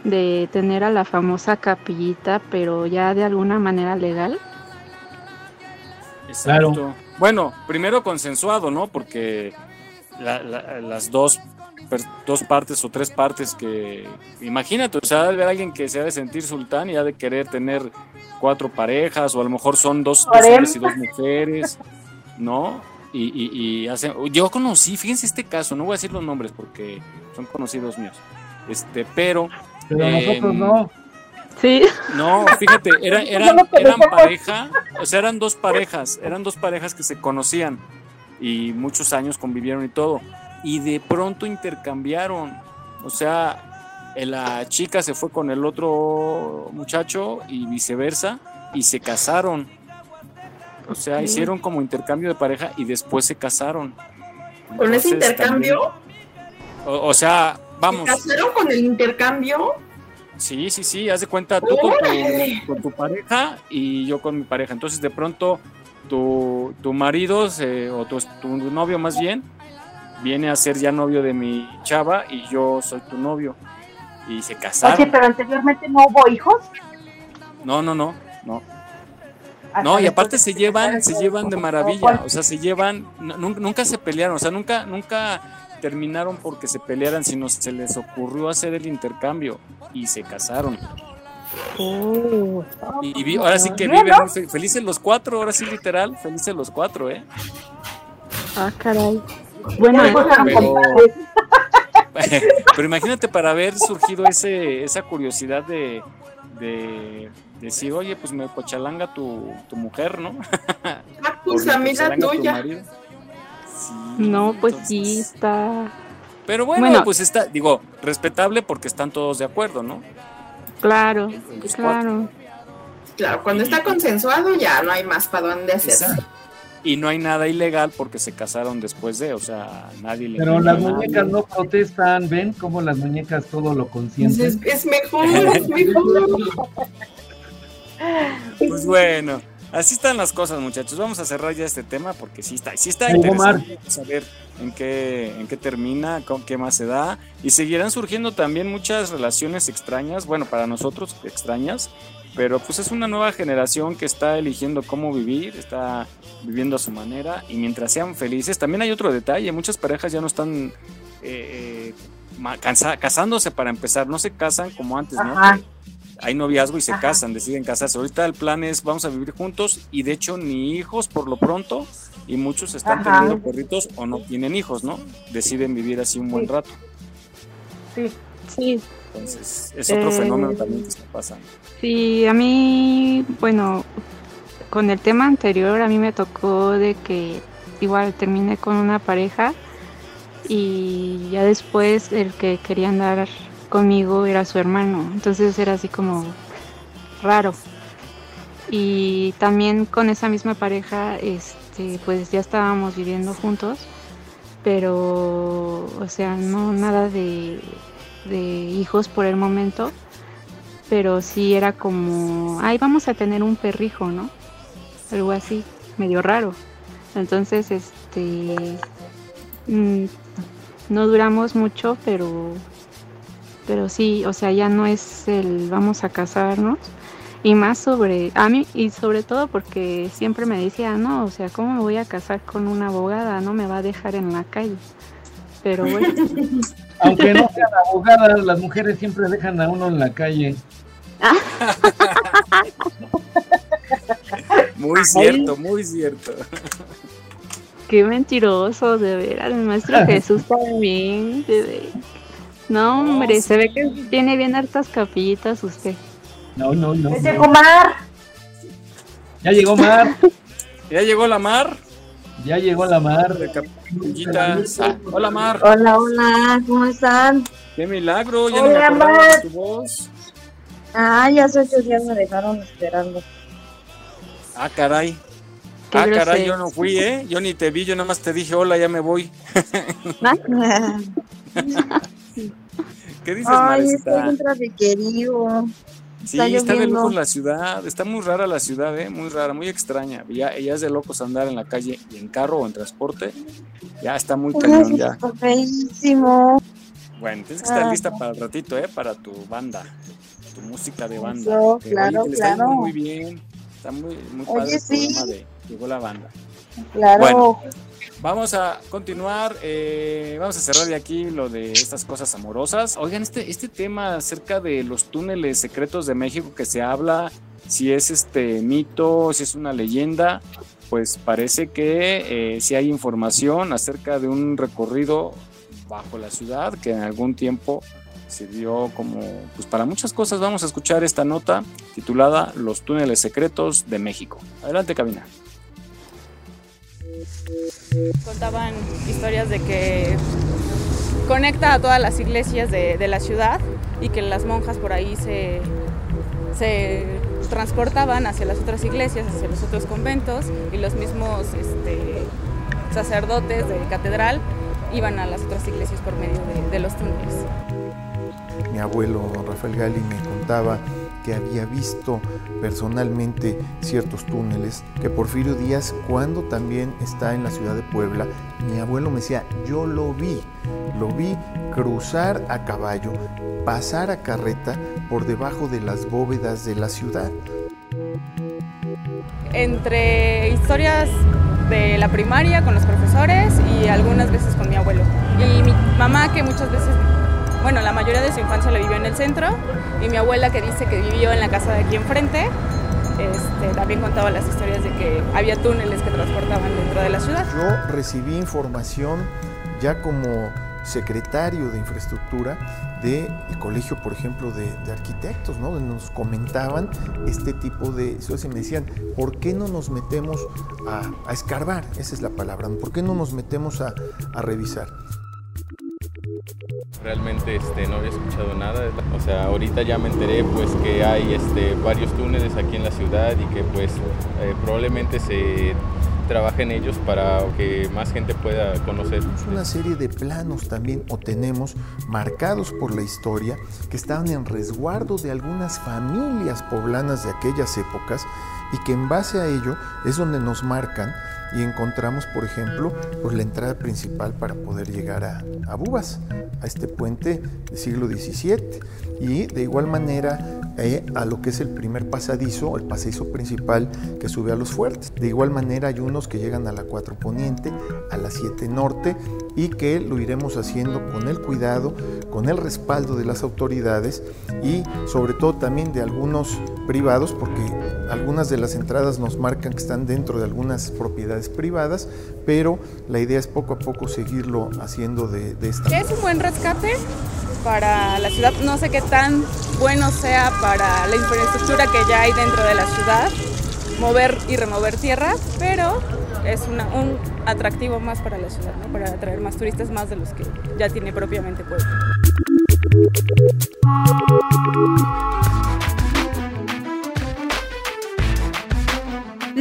de tener a la famosa capillita, pero ya de alguna manera legal. Exacto. Bueno, primero consensuado, ¿no? Porque la- la- las dos, per- dos partes o tres partes que... Imagínate, o sea, ha de haber alguien que se ha de sentir sultán y ha de querer tener cuatro parejas, o a lo mejor son dos, hombres y dos mujeres, ¿no? Y, y, y hacen... Yo conocí, fíjense este caso, no voy a decir los nombres porque son conocidos míos, este, pero... Pero nosotros em, no. Sí. no, fíjate, era- eran, eran pareja, o sea, eran dos parejas, eran dos parejas que se conocían y muchos años convivieron y todo. Y de pronto intercambiaron, o sea, la chica se fue con el otro muchacho y viceversa y se casaron. O sea, hicieron como intercambio de pareja y después se casaron. ¿Con ese intercambio? también- o, o sea, vamos. ¿Se casaron con el intercambio? Sí, sí, sí, haz de cuenta tú con tu, con tu pareja y yo con mi pareja. Entonces de pronto tu, tu marido se- o tu, tu novio más bien viene a ser ya novio de mi chava y yo soy tu novio. Y se casaron. Oye, pero anteriormente no hubo hijos. No, no, no, no. Hasta No, y aparte se llevan, se ¿cómo- llevan de maravilla, o sea, se llevan, nu- nun- nunca se pelearon, o sea, nunca, nunca terminaron porque se pelearan, sino se les ocurrió hacer el intercambio y se casaron. Y, y vi- ahora sí que viven felices los cuatro, ahora sí literal, felices los cuatro, ¿eh? Ah, caray. Bueno, Pero, pero imagínate para haber surgido ese, esa curiosidad de, de decir, oye, pues me cochalanga tu, tu mujer, ¿no? Ah, pues a mí la cochalanga tu tuya. no, pues sí está. Pero bueno, Bueno. pues está, digo, respetable porque están todos de acuerdo, ¿no? Claro, claro. Claro, cuando está consensuado ya no hay más para dónde hacer. Exacto. Y no hay nada ilegal porque se casaron después de, o sea, nadie le Pero las muñecas no protestan, ven cómo las muñecas todo lo consienten. Es, es mejor, es mejor. Pues bueno, así están las cosas, muchachos. Vamos a cerrar ya este tema porque sí está, sí está interesante saber en qué, en qué termina, con qué más se da. Y seguirán surgiendo también muchas relaciones extrañas, bueno, para nosotros extrañas, pero pues es una nueva generación que está eligiendo cómo vivir, está viviendo a su manera y mientras sean felices. También hay otro detalle, muchas parejas ya no están eh, eh, casándose para empezar, no se casan como antes, ¿no? Ajá. hay noviazgo y se Ajá. casan, deciden casarse. Ahorita el plan es vamos a vivir juntos y de hecho ni hijos por lo pronto y muchos están Ajá. teniendo perritos o no tienen hijos, ¿no? Deciden vivir así un buen Sí. rato. Sí. Sí, Entonces es otro Eh, fenómeno también que está pasando. sí, a mí, bueno, con el tema anterior, a mí me tocó de que igual terminé con una pareja y ya después el que quería andar conmigo era su hermano, entonces era así como raro. Y también con esa misma pareja, este, pues ya estábamos viviendo juntos, pero, o sea, no nada de, de hijos por el momento, pero sí era como, ay, vamos a tener un perrijo, ¿no? Algo así, medio raro. Entonces, este, mm, no duramos mucho, pero, pero sí, o sea, ya no es el vamos a casarnos. Y más sobre, a mí, y sobre todo porque siempre me decía, no, o sea, ¿cómo me voy a casar con una abogada? No me va a dejar en la calle. Pero bueno. Aunque no sean abogadas, las mujeres siempre dejan a uno en la calle. Muy cierto, muy cierto. Qué mentiroso, de veras. El maestro Jesús también. de ve- No, hombre, se ve que tiene bien hartas capillitas usted. No, no, no. ¡Es no. llegó Mar! Ya llegó Mar, ¿Ya llegó la mar? Ya llegó la Mar. Ah, hola Mar, Hola, hola, ¿cómo están? qué milagro, ya no me Hola, acordaba de Mar. tu voz. Ah, ya hace ocho días me dejaron esperando. Ah, caray. Qué ah, caray, yo no fui, ¿eh? Yo ni te vi, yo nada más te dije, hola, ya me voy. ¿Qué dices, Ay, estoy en trafiquerío. Sí, Está está de locos la ciudad, está muy rara la ciudad, ¿eh? muy rara, muy extraña. Ya, ella es de locos andar en la calle y en carro o en transporte. Ya está muy cañón ya. Feísimo. Bueno, tienes que estar Ah. lista para el ratito, ¿eh? Para tu banda, tu música de banda. Eso, claro, le está claro. muy bien, está muy, muy Oye, padre el sí. de Llegó la banda. Claro. Bueno. Vamos a continuar, eh, vamos a cerrar de aquí lo de estas cosas amorosas. Oigan, este, este tema acerca de los túneles secretos de México que se habla, si es este mito, si es una leyenda, pues parece que eh, si hay información acerca de un recorrido bajo la ciudad que en algún tiempo sirvió como, pues para muchas cosas. Vamos a escuchar esta nota titulada Los túneles secretos de México. Adelante, cabina. Contaban historias de que conecta a todas las iglesias de, la ciudad y que las monjas por ahí se, se transportaban hacia las otras iglesias, hacia los otros conventos y los mismos este, sacerdotes de catedral iban a las otras iglesias por medio de, de los túneles. Mi abuelo Rafael Gali me contaba que había visto personalmente ciertos túneles, que Porfirio Díaz, cuando también está en la ciudad de Puebla, mi abuelo me decía, yo lo vi, lo vi cruzar a caballo, pasar a carreta por debajo de las bóvedas de la ciudad. Entre historias de la primaria con los profesores y algunas veces con mi abuelo. Y mi mamá que muchas veces bueno, la mayoría de su infancia la vivió en el centro y mi abuela que dice que vivió en la casa de aquí enfrente, este, también contaba las historias de que había túneles que transportaban dentro de la ciudad. Yo recibí información ya como secretario de infraestructura del colegio, por ejemplo, de, arquitectos, ¿no? Nos comentaban este tipo de situaciones y me decían, ¿por qué no nos metemos a, escarbar? Esa es la palabra, ¿por qué no nos metemos a revisar? Realmente este, no había escuchado nada, o sea, ahorita ya me enteré pues que hay este, varios túneles aquí en la ciudad y que pues eh, probablemente se trabaja en ellos para que más gente pueda conocer. Una serie de planos también o tenemos marcados por la historia que estaban en resguardo de algunas familias poblanas de aquellas épocas y que en base a ello es donde nos marcan y encontramos, por ejemplo, pues la entrada principal para poder llegar a, a Bubas, a este puente del siglo XVII. Y de igual manera eh, a lo que es el primer pasadizo, el pasadizo principal que sube a los fuertes. De igual manera hay unos que llegan a la 4 Poniente, a la 7 Norte y que lo iremos haciendo con el cuidado, con el respaldo de las autoridades y sobre todo también de algunos privados, porque algunas de las entradas nos marcan que están dentro de algunas propiedades privadas, pero la idea es poco a poco seguirlo haciendo de, de esta ¿Qué es un buen rescate? para la ciudad. No sé qué tan bueno sea para la infraestructura que ya hay dentro de la ciudad, mover y remover tierra, pero es un atractivo más para la ciudad, para atraer más turistas más de los que ya tiene propiamente Puebla.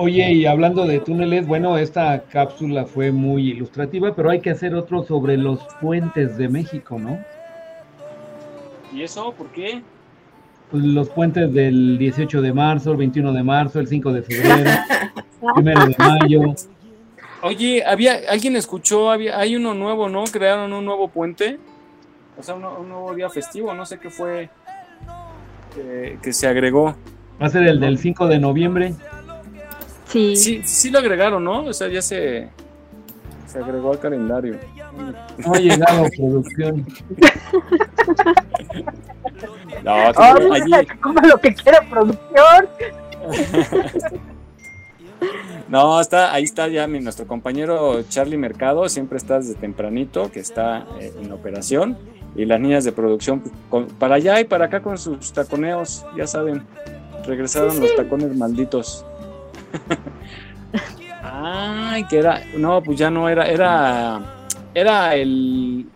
Oye, y hablando de túneles, bueno, esta cápsula fue muy ilustrativa, pero hay que hacer otro sobre los puentes de México, ¿no? ¿Y eso? ¿Por qué? Pues los puentes del 18 de marzo, el 21 de marzo, el 5 de febrero, primero de mayo. Oye, había alguien escuchó, había, hay uno nuevo, ¿no? Crearon un nuevo puente, o sea, un, un nuevo día festivo, no sé qué fue que, que se agregó. Va a ser el del 5 de noviembre. Sí. sí. Sí lo agregaron, ¿no? O sea, ya se, se agregó al calendario. No ha llegado producción. No, oh, allí... lo que quiera producción. No, está, ahí está ya mi, nuestro compañero Charlie Mercado, siempre está desde tempranito, que está eh, en operación, y las niñas de producción con, para allá y para acá con sus taconeos, ya saben, regresaron sí, sí. los tacones malditos. Ay, que era, no, pues ya no era, era, era el,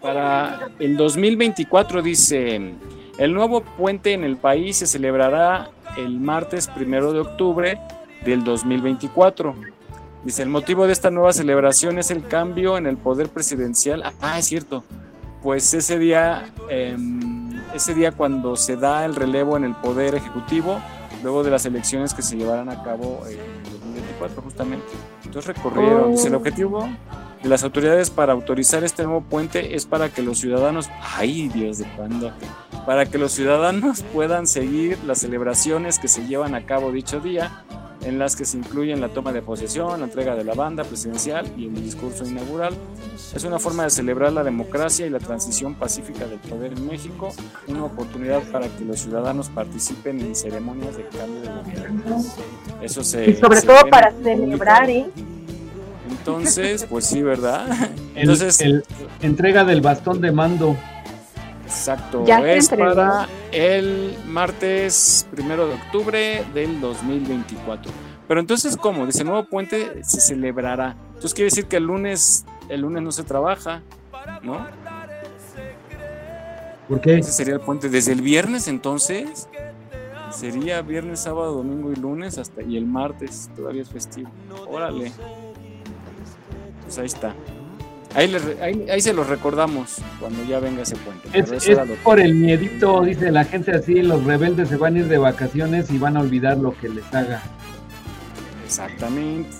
para el 2024 dice, el nuevo puente en el país se celebrará el martes primero de octubre del 2024. Dice, el motivo de esta nueva celebración es el cambio en el poder presidencial. Ah, es cierto. Pues ese día, eh, ese día cuando se da el relevo en el poder ejecutivo, luego de las elecciones que se llevarán a cabo en 2024 justamente. Entonces recorrieron. Oh. Dice, el objetivo de las autoridades para autorizar este nuevo puente es para que los ciudadanos, ay Dios de cuándo, para que los ciudadanos puedan seguir las celebraciones que se llevan a cabo dicho día en las que se incluyen la toma de posesión, la entrega de la banda presidencial y el discurso inaugural. Es una forma de celebrar la democracia y la transición pacífica del poder en México, una oportunidad para que los ciudadanos participen en ceremonias de cambio de gobierno. Eso se... Y sobre se todo para celebrar, ¿eh? Entonces, pues sí, ¿verdad? El- Entonces, el- entrega del bastón de mando. Exacto, Ya es para el martes primero de octubre del 2024. Pero entonces, ¿cómo? Dice, nuevo puente se celebrará. Entonces quiere decir que el lunes, el lunes no se trabaja, ¿no? ¿Por qué? Ese sería el puente desde el viernes, entonces. Sería viernes, sábado, domingo y lunes hasta y el martes todavía es festivo. Órale. Pues ahí está. Ahí, le re- ahí, ahí se los recordamos cuando ya venga ese puente. Es, es por el miedito, dice la gente así, los rebeldes se van a ir de vacaciones y van a olvidar lo que les haga. Exactamente.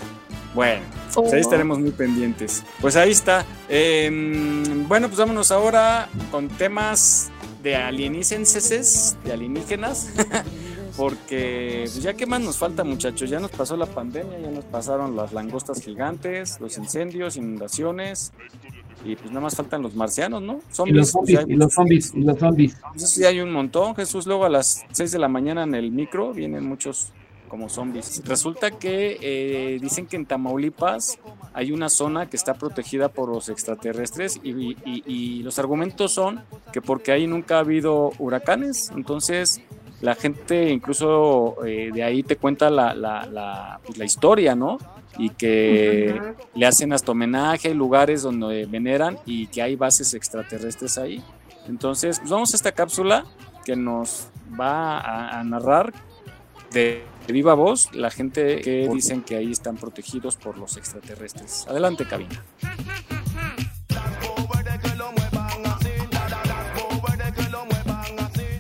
Bueno, pues Oh. ahí estaremos muy pendientes. Pues ahí está. Em, bueno, pues vámonos ahora con temas de alienícenses, de alienígenas. Porque pues ya qué más nos falta muchachos, ya nos pasó la pandemia, ya nos pasaron las langostas gigantes, los incendios, inundaciones y pues nada más faltan los marcianos, ¿no? Y los pues, zombies, ya hay y los zombies, y los zombies. Pues eso sí hay un montón, Jesús. Luego a las 6 de la mañana en el micro vienen muchos como zombies. Resulta que eh, dicen que en Tamaulipas hay una zona que está protegida por los extraterrestres y, y- y- y los argumentos son que porque ahí nunca ha habido huracanes, entonces la gente incluso eh, de ahí te cuenta la, la, la, pues, la historia, ¿no? Y que le hacen hasta homenaje, lugares donde veneran y que hay bases extraterrestres ahí. Entonces, pues vamos a esta cápsula que nos va a, a narrar de viva voz la gente que dicen que ahí están protegidos por los extraterrestres. Adelante, cabina.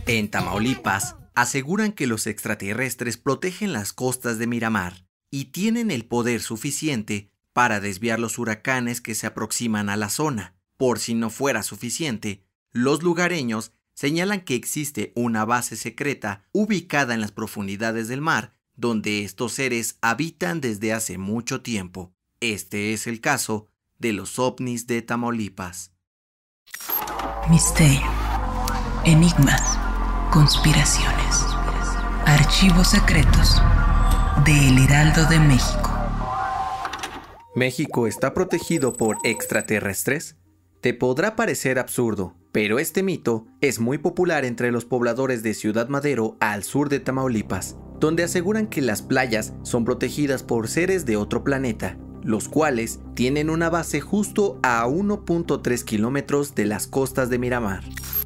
En Tamaulipas, aseguran que los extraterrestres protegen las costas de Miramar y tienen el poder suficiente para desviar los huracanes que se aproximan a la zona. Por si no fuera suficiente, los lugareños señalan que existe una base secreta ubicada en las profundidades del mar donde estos seres habitan desde hace mucho tiempo. Este es el caso de los ovnis de Tamaulipas. Misterio. Enigmas. Conspiraciones. Archivos secretos. De El Heraldo de México. ¿México está protegido por extraterrestres? Te podrá parecer absurdo, pero este mito es muy popular entre los pobladores de Ciudad Madero al sur de Tamaulipas, donde aseguran que las playas son protegidas por seres de otro planeta, los cuales tienen una base justo a 1.3 kilómetros de las costas de Miramar.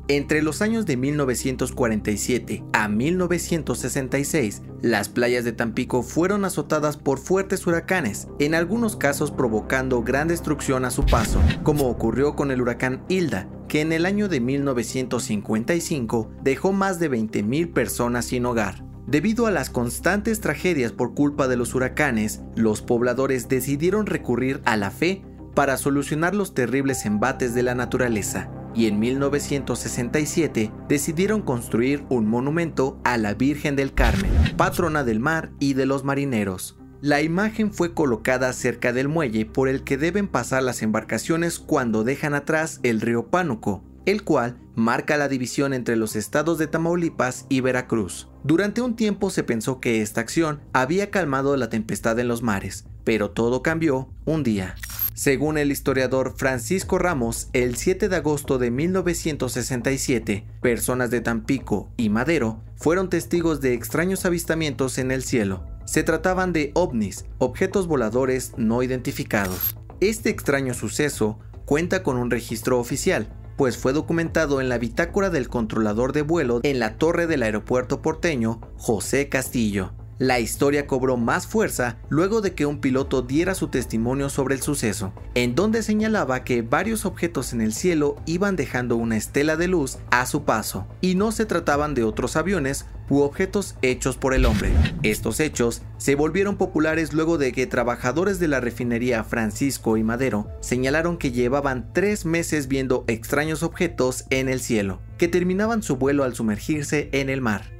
Entre los años de 1947 a 1966, las playas de Tampico fueron azotadas por fuertes huracanes, en algunos casos provocando gran destrucción a su paso, como ocurrió con el huracán Hilda, que en el año de 1955 dejó más de 20.000 personas sin hogar. Debido a las constantes tragedias por culpa de los huracanes, los pobladores decidieron recurrir a la fe para solucionar los terribles embates de la naturaleza y en 1967 decidieron construir un monumento a la Virgen del Carmen, patrona del mar y de los marineros. La imagen fue colocada cerca del muelle por el que deben pasar las embarcaciones cuando dejan atrás el río Pánuco, el cual marca la división entre los estados de Tamaulipas y Veracruz. Durante un tiempo se pensó que esta acción había calmado la tempestad en los mares, pero todo cambió un día. Según el historiador Francisco Ramos, el 7 de agosto de 1967, personas de Tampico y Madero fueron testigos de extraños avistamientos en el cielo. Se trataban de ovnis, objetos voladores no identificados. Este extraño suceso cuenta con un registro oficial, pues fue documentado en la bitácora del controlador de vuelo en la torre del aeropuerto porteño José Castillo. La historia cobró más fuerza luego de que un piloto diera su testimonio sobre el suceso, en donde señalaba que varios objetos en el cielo iban dejando una estela de luz a su paso, y no se trataban de otros aviones u objetos hechos por el hombre. Estos hechos se volvieron populares luego de que trabajadores de la refinería Francisco y Madero señalaron que llevaban tres meses viendo extraños objetos en el cielo, que terminaban su vuelo al sumergirse en el mar.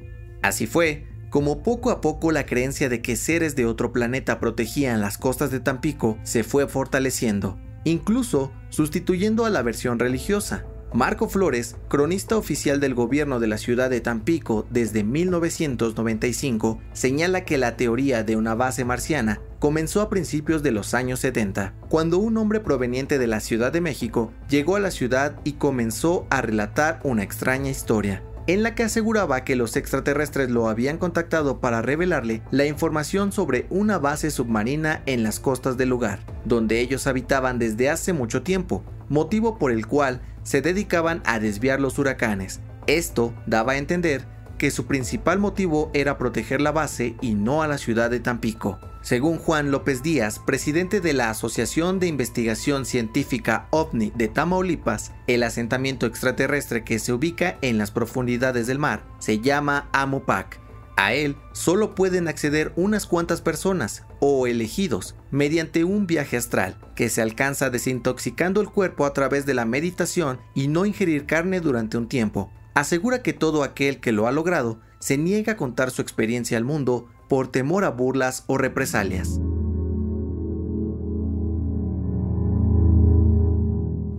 Así fue como poco a poco la creencia de que seres de otro planeta protegían las costas de Tampico se fue fortaleciendo, incluso sustituyendo a la versión religiosa. Marco Flores, cronista oficial del gobierno de la ciudad de Tampico desde 1995, señala que la teoría de una base marciana comenzó a principios de los años 70, cuando un hombre proveniente de la Ciudad de México llegó a la ciudad y comenzó a relatar una extraña historia en la que aseguraba que los extraterrestres lo habían contactado para revelarle la información sobre una base submarina en las costas del lugar, donde ellos habitaban desde hace mucho tiempo, motivo por el cual se dedicaban a desviar los huracanes. Esto daba a entender que su principal motivo era proteger la base y no a la ciudad de Tampico. Según Juan López Díaz, presidente de la Asociación de Investigación Científica OVNI de Tamaulipas, el asentamiento extraterrestre que se ubica en las profundidades del mar se llama Amopac. A él solo pueden acceder unas cuantas personas o elegidos mediante un viaje astral que se alcanza desintoxicando el cuerpo a través de la meditación y no ingerir carne durante un tiempo. Asegura que todo aquel que lo ha logrado se niega a contar su experiencia al mundo por temor a burlas o represalias.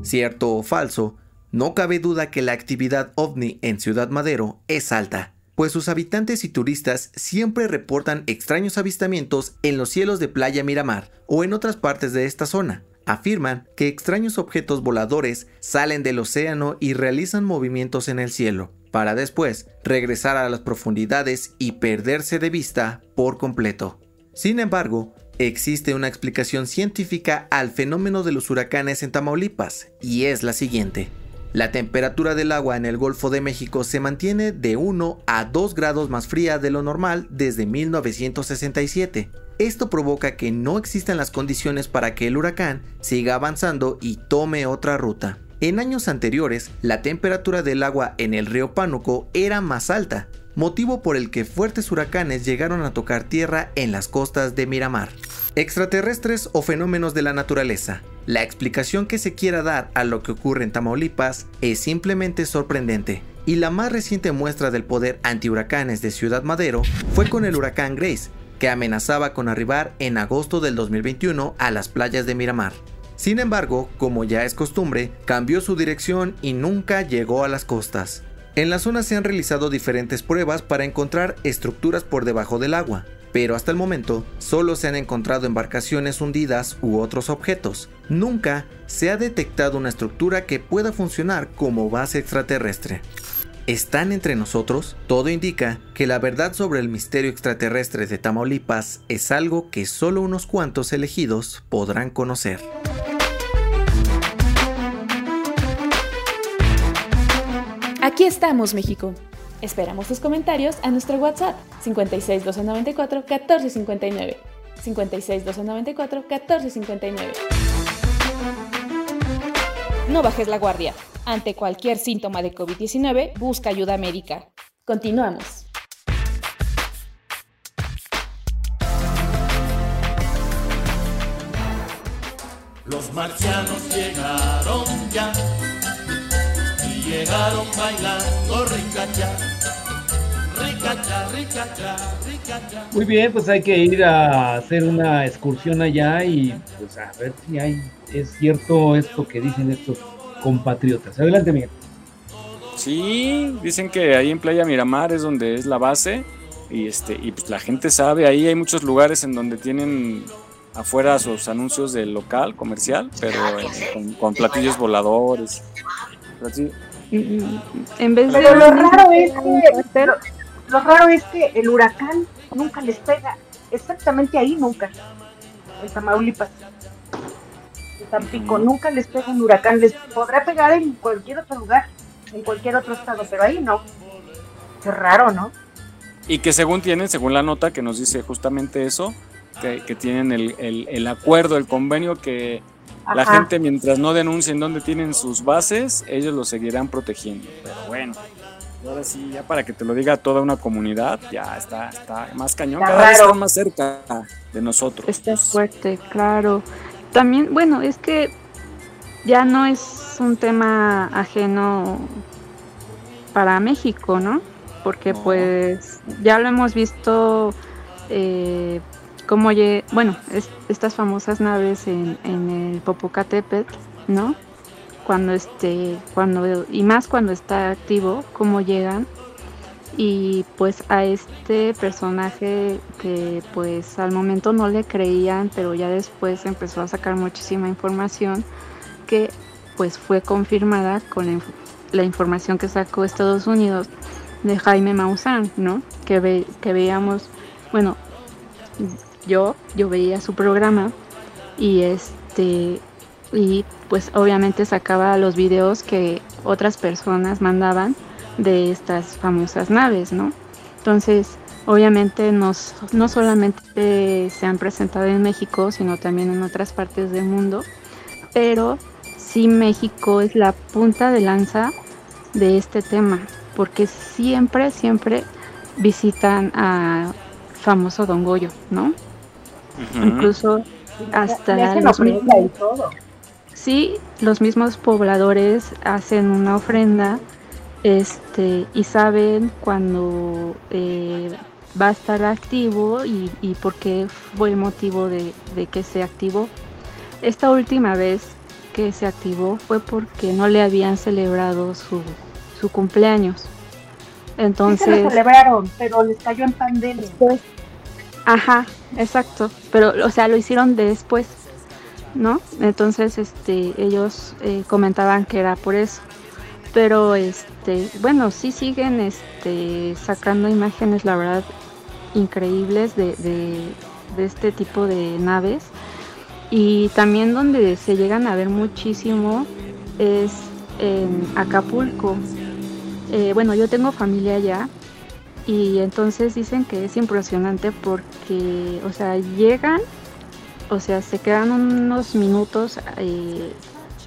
Cierto o falso, no cabe duda que la actividad ovni en Ciudad Madero es alta, pues sus habitantes y turistas siempre reportan extraños avistamientos en los cielos de Playa Miramar o en otras partes de esta zona. Afirman que extraños objetos voladores salen del océano y realizan movimientos en el cielo, para después regresar a las profundidades y perderse de vista por completo. Sin embargo, existe una explicación científica al fenómeno de los huracanes en Tamaulipas, y es la siguiente. La temperatura del agua en el Golfo de México se mantiene de 1 a 2 grados más fría de lo normal desde 1967. Esto provoca que no existan las condiciones para que el huracán siga avanzando y tome otra ruta. En años anteriores, la temperatura del agua en el río Pánuco era más alta, motivo por el que fuertes huracanes llegaron a tocar tierra en las costas de Miramar. Extraterrestres o fenómenos de la naturaleza. La explicación que se quiera dar a lo que ocurre en Tamaulipas es simplemente sorprendente, y la más reciente muestra del poder antihuracanes de Ciudad Madero fue con el huracán Grace, que amenazaba con arribar en agosto del 2021 a las playas de Miramar. Sin embargo, como ya es costumbre, cambió su dirección y nunca llegó a las costas. En la zona se han realizado diferentes pruebas para encontrar estructuras por debajo del agua, pero hasta el momento solo se han encontrado embarcaciones hundidas u otros objetos. Nunca se ha detectado una estructura que pueda funcionar como base extraterrestre. ¿Están entre nosotros? Todo indica que la verdad sobre el misterio extraterrestre de Tamaulipas es algo que solo unos cuantos elegidos podrán conocer. Aquí estamos, México. Esperamos tus comentarios a nuestro WhatsApp 56 294 1459. 56 294 1459. No bajes la guardia. Ante cualquier síntoma de COVID-19, busca ayuda médica. Continuamos. Los marcianos llegaron ya llegaron bailando ricacha. Ricacha, ricacha, ricacha. Muy bien, pues hay que ir a hacer una excursión allá y pues a ver si hay, es cierto esto que dicen estos compatriotas. Adelante, Miguel. Sí, dicen que ahí en Playa Miramar es donde es la base y este y pues la gente sabe, ahí hay muchos lugares en donde tienen afuera sus anuncios del local comercial, pero eh, con, con platillos voladores. Así. En vez de Pero lo raro es que lo, lo raro es que el huracán nunca les pega, exactamente ahí nunca, en Tamaulipas. En Tampico nunca les pega un huracán, les podrá pegar en cualquier otro lugar, en cualquier otro estado, pero ahí no. Qué raro, ¿no? Y que según tienen, según la nota que nos dice justamente eso, que, que tienen el, el- el acuerdo, el convenio que la gente mientras no denuncien dónde tienen sus bases, ellos los seguirán protegiendo. Pero bueno, ahora sí, ya para que te lo diga toda una comunidad, ya está, está más cañón, Está cada vez están más cerca de nosotros. Está fuerte, claro. También, bueno, es que ya no es un tema ajeno para México, ¿no? porque pues ya lo hemos visto eh, como bueno, estas famosas naves en, en el Popocatépetl, ¿no? Cuando este, cuando, y más cuando está activo, cómo llegan. Y pues a este personaje que pues al momento no le creían, pero ya después empezó a sacar muchísima información que pues fue confirmada con la, información que sacó Estados Unidos de Jaime Maussan, ¿no? Que, ve, que veíamos, bueno, yo, yo veía su programa y este, y pues obviamente sacaba los videos que otras personas mandaban de estas famosas naves, ¿no? Entonces, obviamente nos, no solamente se han presentado en México, sino también en otras partes del mundo, pero sí México es la punta de lanza de este tema, porque siempre, siempre visitan a famoso Don Goyo, ¿no? Incluso hasta los mismos, sí, los mismos pobladores hacen una ofrenda este y saben cuando eh, va a estar activo y, y por qué fue el motivo de, de que se activó. Esta última vez que se activó fue porque no le habían celebrado su, su cumpleaños. Entonces. Sí se lo celebraron, pero les cayó en pandemia. Ajá, exacto. Pero, o sea, lo hicieron después, ¿no? Entonces, este, ellos eh, comentaban que era por eso. Pero, este, bueno, sí siguen, este, sacando imágenes, la verdad, increíbles de, de este tipo de naves. Y también donde se llegan a ver muchísimo es en Acapulco. Eh, bueno, yo tengo familia allá y entonces dicen que es impresionante porque, o sea, llegan, o sea, se quedan unos minutos, eh,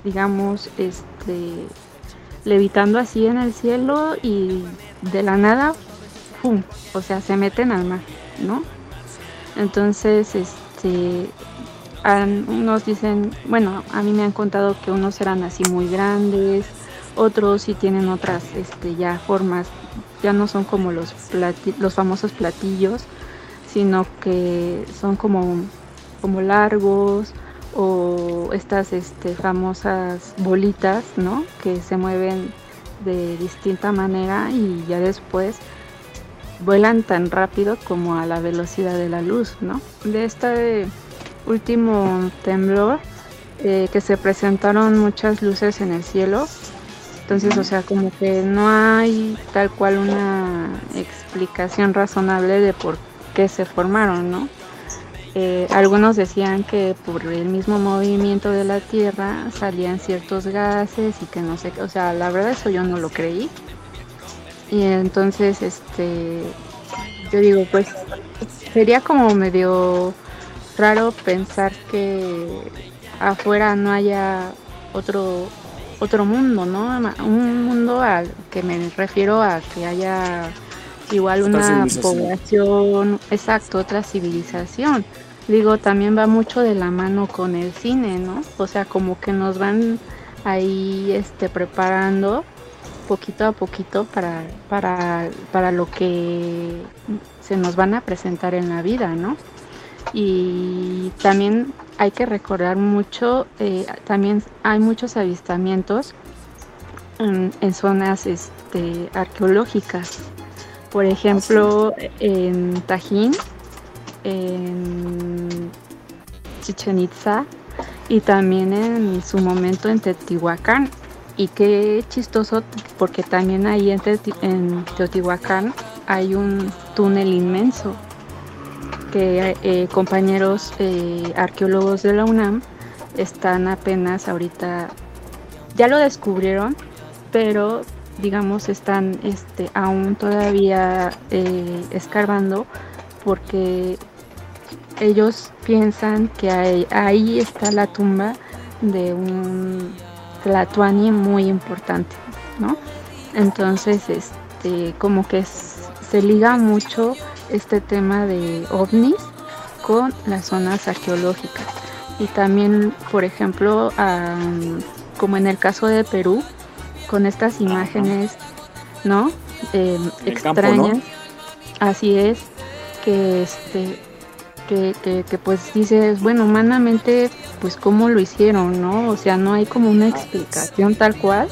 digamos, este, levitando así en el cielo y de la nada, ¡pum! O sea, se meten al mar, ¿no? Entonces, este, unos dicen, bueno, a mí me han contado que unos eran así muy grandes, otros sí tienen otras este, ya formas, ya no son como los, los famosos platillos, sino que son como, como largos o estas este, famosas bolitas, ¿no? Que se mueven de distinta manera y ya después vuelan tan rápido como a la velocidad de la luz, ¿no? De este último temblor eh, que se presentaron muchas luces en el cielo. Entonces, o sea, como que no hay tal cual una explicación razonable de por qué se formaron, ¿no? Eh, algunos decían que por el mismo movimiento de la Tierra salían ciertos gases y que no sé, o sea, la verdad eso yo no lo creí. Y entonces, este, yo digo, pues sería como medio raro pensar que afuera no haya otro otro mundo, ¿no? Un mundo al que me refiero a que haya igual una población, exacto, otra civilización. Digo, también va mucho de la mano con el cine, ¿no? O sea, como que nos van ahí este preparando poquito a poquito para, para, para lo que se nos van a presentar en la vida, ¿no? Y también hay que recordar mucho, eh, también hay muchos avistamientos en, zonas este, arqueológicas. Por ejemplo, en Tajín, en Chichen Itza y también en su momento en Teotihuacán. Y qué chistoso, porque también ahí en Teotihuacán hay un túnel inmenso que eh, compañeros eh, arqueólogos de la UNAM están apenas ahorita, ya lo descubrieron, pero digamos están este, aún todavía eh, escarbando porque ellos piensan que ahí, está la tumba de un Tlatuani muy importante, ¿no? Entonces, este, como que se liga mucho este tema de ovnis con las zonas arqueológicas. Y también, por ejemplo, como en el caso de Perú, con estas imágenes, ¿no? eh, campo, extrañas. ¿no? Así es, que este que, que, que, pues dices, bueno, humanamente, pues cómo lo hicieron, ¿no? O sea, no hay como una explicación tal cual.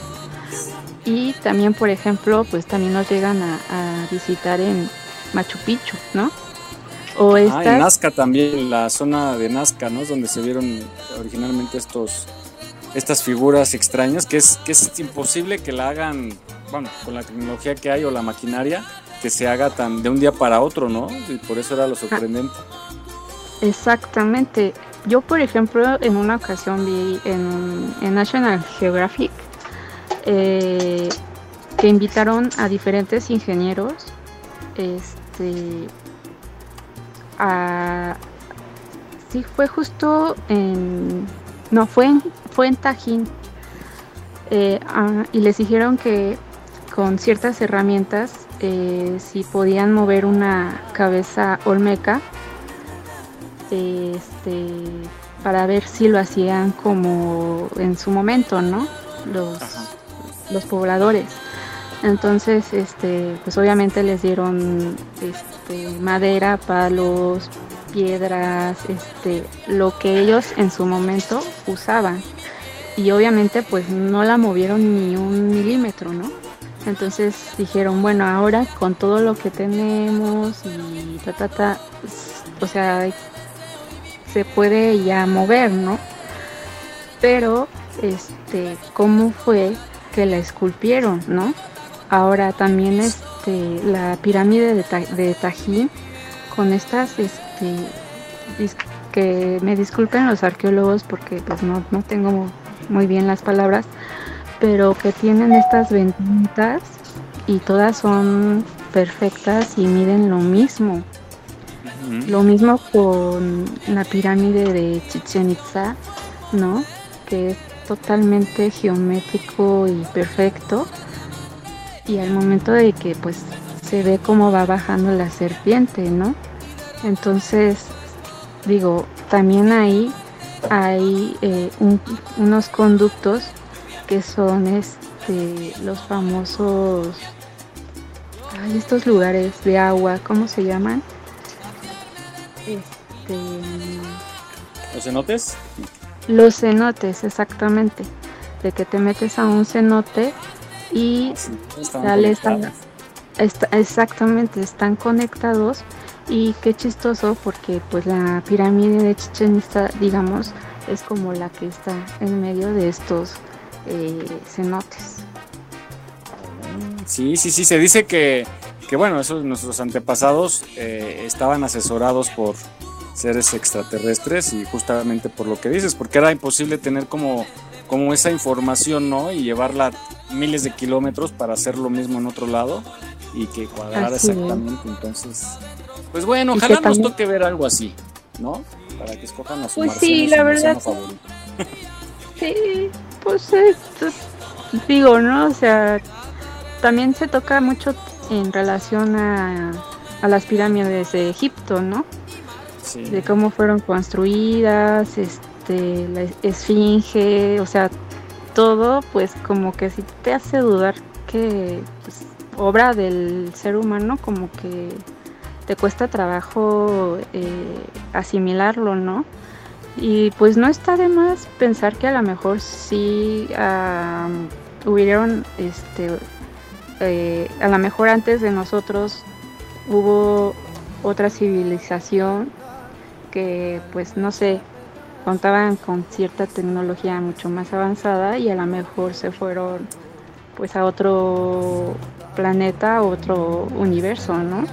Y también, por ejemplo, pues también nos llegan a, a visitar en Machu Picchu, ¿no? O Ah, en Nazca también, la zona de Nazca, ¿no? Es donde se vieron originalmente estos estas figuras extrañas, que es, que es imposible que la hagan, bueno, con la tecnología que hay o la maquinaria, que se haga tan de un día para otro, ¿no? Y por eso era lo sorprendente. Exactamente. Yo, por ejemplo, en una ocasión vi en, en National Geographic eh, que invitaron a diferentes ingenieros este, a... Sí, fue justo en... No, fue en, fue en Tajín. Eh, ah, y les dijeron que con ciertas herramientas, eh, si podían mover una cabeza olmeca, este, para ver si lo hacían como en su momento, ¿no? Los, los pobladores. Entonces, este, pues obviamente les dieron este, madera, palos, piedras, este, lo que ellos en su momento usaban. Y obviamente pues no la movieron ni un milímetro, ¿no? Entonces dijeron, bueno, ahora con todo lo que tenemos y ta, ta, ta, o sea, se puede ya mover, ¿no? Pero, este, ¿cómo fue que la esculpieron, no? Ahora también, este, la pirámide de, Ta- de Tajín, con estas, este, que me disculpen los arqueólogos porque pues no, no tengo muy bien las palabras, pero que tienen estas ventanitas y todas son perfectas y miden lo mismo. Lo mismo con la pirámide de Chichen Itza, ¿no? Que es totalmente geométrico y perfecto. Y al momento de que pues se ve cómo va bajando la serpiente, ¿no? Entonces, digo, también ahí hay eh, un- unos conductos que son este los famosos ay, estos lugares de agua, ¿cómo se llaman? Este, ¿Los cenotes? los cenotes, exactamente. De que te metes a un cenote y exactamente, están conectados y qué chistoso porque pues la pirámide de Chichen Itza, digamos, es como la que está en medio de estos eh, cenotes. Sí, sí, sí, se dice que, que bueno, esos nuestros antepasados eh, estaban asesorados por seres extraterrestres y justamente por lo que dices, porque era imposible tener como, como esa información, ¿no? Y llevarla miles de kilómetros para hacer lo mismo en otro lado y que cuadrara Así exactamente. Entonces, pues bueno, Y ojalá nos toque ver algo así, ¿no? Para que escojan a su Pues sí, la verdad. Sí, pues esto, digo, ¿no? O sea, también se toca mucho en relación a, a las pirámides de Egipto, ¿no? Sí. De cómo fueron construidas, este, la esfinge, o sea, todo, pues como que sí te hace dudar que pues, obra del ser humano, como que te cuesta trabajo eh, asimilarlo, ¿no? Y pues no está de más pensar que a lo mejor sí hubieron, este, eh, a lo mejor antes de nosotros hubo otra civilización que pues no sé, contaban con cierta tecnología mucho más avanzada y a lo mejor se fueron pues a otro planeta, a otro universo, ¿no?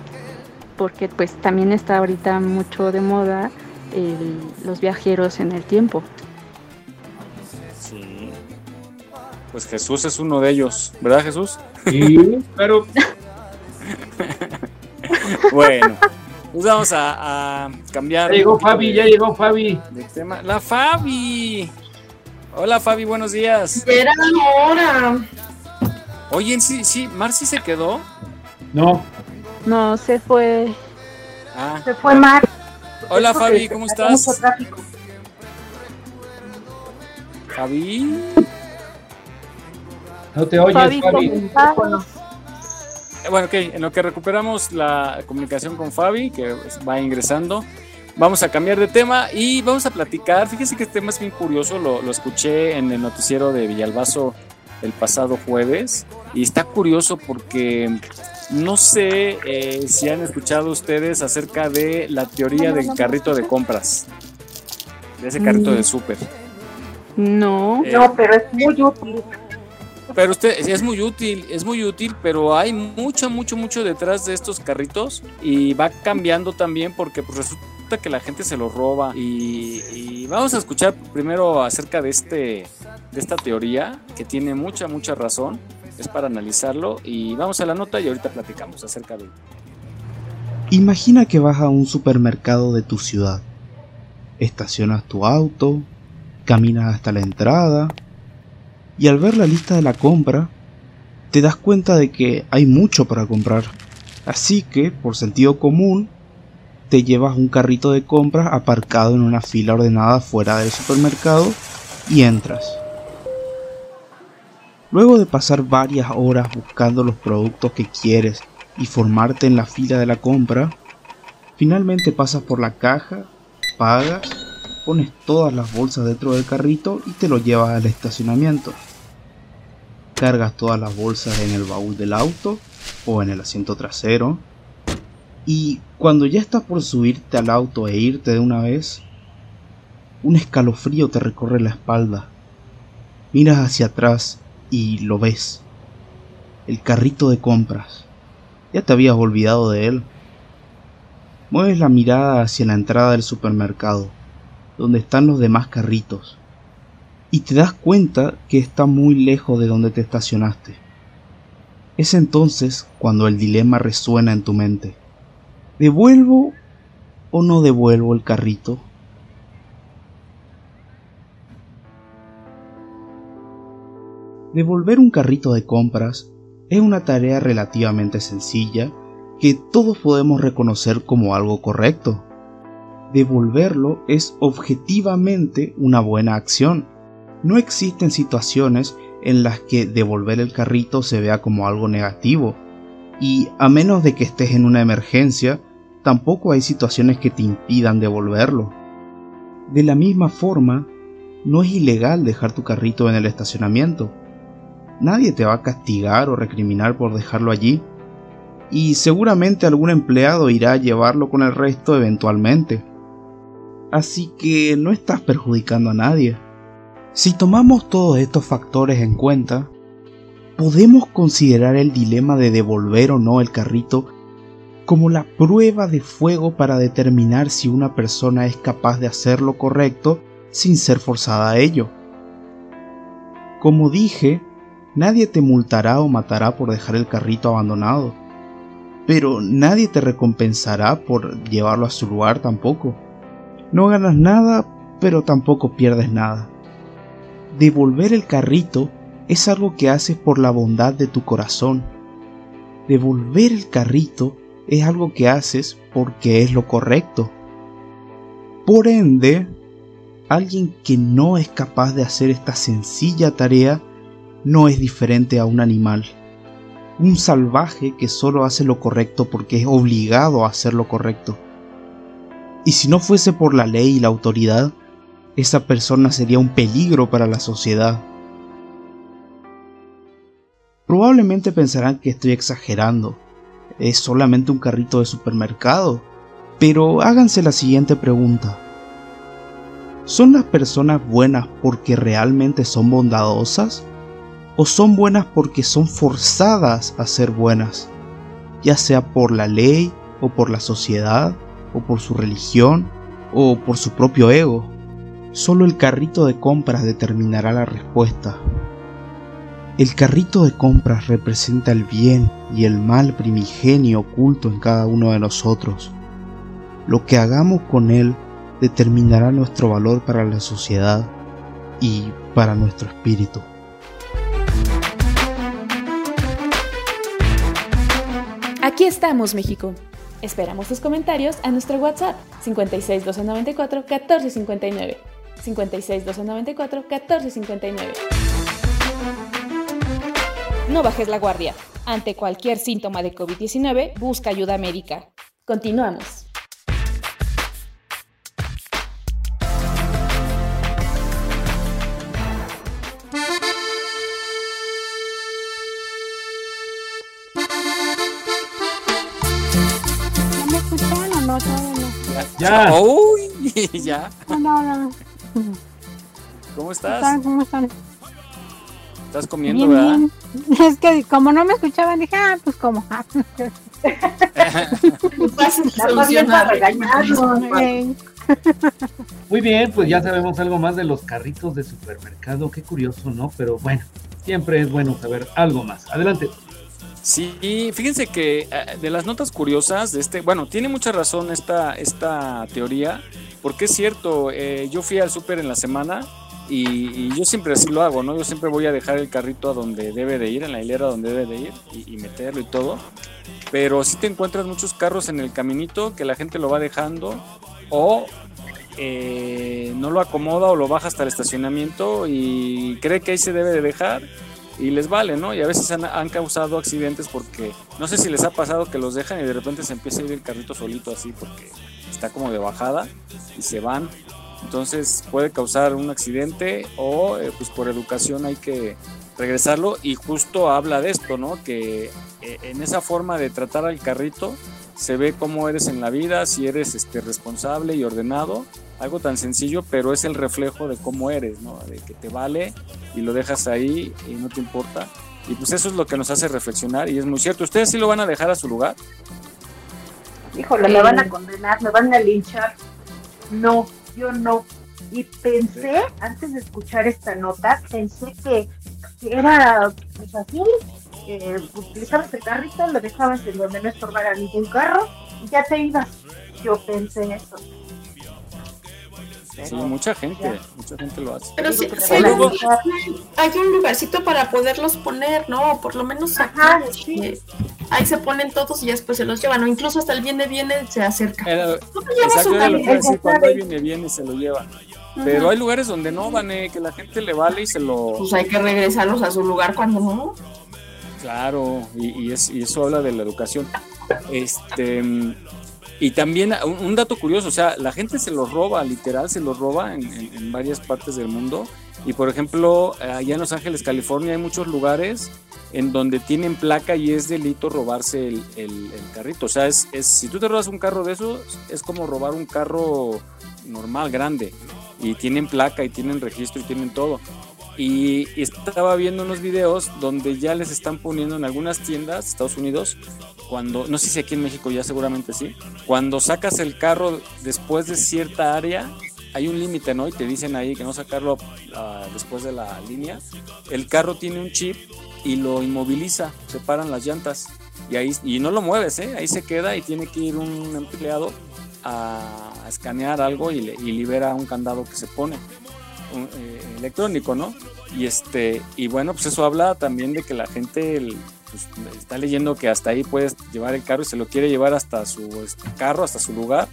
Porque pues también está ahorita mucho de moda el- los viajeros en el tiempo. Sí. Pues Jesús es uno de ellos, ¿verdad Jesús? Sí, pero Bueno, pues vamos a, a cambiar. Ya llegó Fabi, de- ya llegó Fabi. de tema. La Fabi. Hola Fabi, buenos días. Era ahora. Oye, sí, sí, Marci se quedó. No. No, se fue. Ah. Se fue Mar. Hola Fabi, ¿cómo mucho estás? tráfico. Fabi. No te oyes, Fabi, Fabi. ¿Cómo estás? bueno, ok, en lo que recuperamos la comunicación con Fabi, que va ingresando, vamos a cambiar de tema y vamos a platicar. Fíjese que este tema es bien curioso, lo, lo escuché en el noticiero de Villalbazo el pasado jueves y está curioso porque no sé eh, si han escuchado ustedes acerca de la teoría del carrito de compras, de ese carrito de súper. No, Eh, No, pero es muy útil. Pero usted es muy útil, es muy útil, pero hay mucho, mucho, mucho detrás de estos carritos y va cambiando también porque pues, resulta que la gente se los roba y, y vamos a escuchar primero acerca de este, de esta teoría que tiene mucha, mucha razón. Es para analizarlo y vamos a la nota y ahorita platicamos acerca de. Imagina que vas a un supermercado de tu ciudad. Estacionas tu auto, caminas hasta la entrada y al ver la lista de la compra te das cuenta de que hay mucho para comprar. Así que, por sentido común, te llevas un carrito de compras aparcado en una fila ordenada fuera del supermercado y entras. Luego de pasar varias horas buscando los productos que quieres y formarte en la fila de la compra, finalmente pasas por la caja, pagas, pones todas las bolsas dentro del carrito y te lo llevas al estacionamiento. Cargas todas las bolsas en el baúl del auto o en el asiento trasero. Y cuando ya estás por subirte al auto e irte de una vez, un escalofrío te recorre la espalda. Miras hacia atrás y lo ves. El carrito de compras. Ya te habías olvidado de él. Mueves la mirada hacia la entrada del supermercado, donde están los demás carritos, y te das cuenta que está muy lejos de donde te estacionaste. Es entonces cuando el dilema resuena en tu mente. ¿Devuelvo o no devuelvo el carrito? Devolver un carrito de compras es una tarea relativamente sencilla que todos podemos reconocer como algo correcto. Devolverlo es objetivamente una buena acción. No existen situaciones en las que devolver el carrito se vea como algo negativo. Y a menos de que estés en una emergencia, tampoco hay situaciones que te impidan devolverlo. De la misma forma, no es ilegal dejar tu carrito en el estacionamiento. Nadie te va a castigar o recriminar por dejarlo allí. Y seguramente algún empleado irá a llevarlo con el resto eventualmente. Así que no estás perjudicando a nadie. Si tomamos todos estos factores en cuenta, podemos considerar el dilema de devolver o no el carrito como la prueba de fuego para determinar si una persona es capaz de hacer lo correcto sin ser forzada a ello. Como dije, nadie te multará o matará por dejar el carrito abandonado, pero nadie te recompensará por llevarlo a su lugar tampoco. No ganas nada, pero tampoco pierdes nada. Devolver el carrito es algo que haces por la bondad de tu corazón. Devolver el carrito es algo que haces porque es lo correcto. Por ende, alguien que no es capaz de hacer esta sencilla tarea no es diferente a un animal. Un salvaje que solo hace lo correcto porque es obligado a hacer lo correcto. Y si no fuese por la ley y la autoridad, esa persona sería un peligro para la sociedad. Probablemente pensarán que estoy exagerando, es solamente un carrito de supermercado, pero háganse la siguiente pregunta. ¿Son las personas buenas porque realmente son bondadosas? ¿O son buenas porque son forzadas a ser buenas? Ya sea por la ley, o por la sociedad, o por su religión, o por su propio ego. Solo el carrito de compras determinará la respuesta. El carrito de compras representa el bien y el mal primigenio oculto en cada uno de nosotros. Lo que hagamos con él determinará nuestro valor para la sociedad y para nuestro espíritu. Aquí estamos, México. Esperamos tus comentarios a nuestro WhatsApp 56 294 1459. 56 294 1459. No bajes la guardia. Ante cualquier síntoma de COVID-19, busca ayuda médica. Continuamos. ¿Ya me escuchan o no? No. Ya. Uy, ya. No, no, no. ¿Cómo ¿Cómo estás? están? ¿Cómo están? Estás comiendo, Bien, ¿verdad? bien. Es que como no me escuchaban, dije, ah, pues como. Muy bien, pues ya sabemos algo más de los carritos de supermercado. Qué curioso, ¿no? Pero bueno, siempre es bueno saber algo más. Adelante. Sí, fíjense que eh, de las notas curiosas de este, bueno, tiene mucha razón esta, esta teoría, porque es cierto, eh, yo fui al súper en la semana y, y yo siempre así lo hago, ¿no? Yo siempre voy a dejar el carrito a donde debe de ir, en la hilera donde debe de ir y, y meterlo y todo, pero sí te encuentras muchos carros en el caminito que la gente lo va dejando o eh, no lo acomoda o lo baja hasta el estacionamiento y cree que ahí se debe de dejar y les vale, ¿no? Y a veces han, han causado accidentes porque no sé si les ha pasado que los dejan y de repente se empieza a ir el carrito solito así porque está como de bajada y se van. Entonces puede causar un accidente o eh, pues por educación hay que regresarlo y justo habla de esto, ¿no? Que eh, en esa forma de tratar al carrito se ve cómo eres en la vida, si eres este, responsable y ordenado, algo tan sencillo, pero es el reflejo de cómo eres, ¿no? De que te vale y lo dejas ahí y no te importa. Y pues eso es lo que nos hace reflexionar y es muy cierto. ¿Ustedes sí lo van a dejar a su lugar? Híjole, me van a condenar, me van a linchar. No, yo no. Y pensé, antes de escuchar esta nota, pensé que, era pues así, eh, utilizabas el carrito, lo dejabas en donde no estorbara ningún carro y ya te ibas. Yo pensé eso. Sí, mucha gente, mucha gente lo hace. Pero sí, Pero sí hay, un, hay un lugarcito para poderlos poner, ¿no? Por lo menos acá, este, ahí se ponen todos y después se los llevan, o incluso hasta el viene viene se acerca. Exacto, era lo que decir, carrito, cuando ahí viene bien y se lo lleva. Pero hay lugares donde no van, eh, que la gente le vale y se lo... Pues hay que regresarlos a su lugar cuando no. Claro, y, y es- y eso habla de la educación. Este, y también un, un dato curioso, o sea, la gente se los roba, literal, se los roba en, en- en varias partes del mundo. Y por ejemplo, allá en Los Ángeles, California, hay muchos lugares en donde tienen placa y es delito robarse el, el- el carrito. O sea, es, es- si tú te robas un carro de esos, es como robar un carro normal, grande. Y tienen placa y tienen registro y tienen todo. Y estaba viendo unos videos donde ya les están poniendo en algunas tiendas Estados Unidos, cuando, no sé si aquí en México ya seguramente sí, cuando sacas el carro después de cierta área, hay un límite, ¿no? Y te dicen ahí que no sacarlo ah, después de la línea. El carro tiene un chip y lo inmoviliza, se paran las llantas y ahí y no lo mueves, ¿eh? Ahí se queda y tiene que ir un empleado a, a escanear algo y, le- y libera un candado que se pone un, eh, electrónico, ¿no? Y este y bueno, pues eso habla también de que la gente el- pues, está leyendo que hasta ahí puedes llevar el carro y se lo quiere llevar hasta su este, carro, hasta su lugar,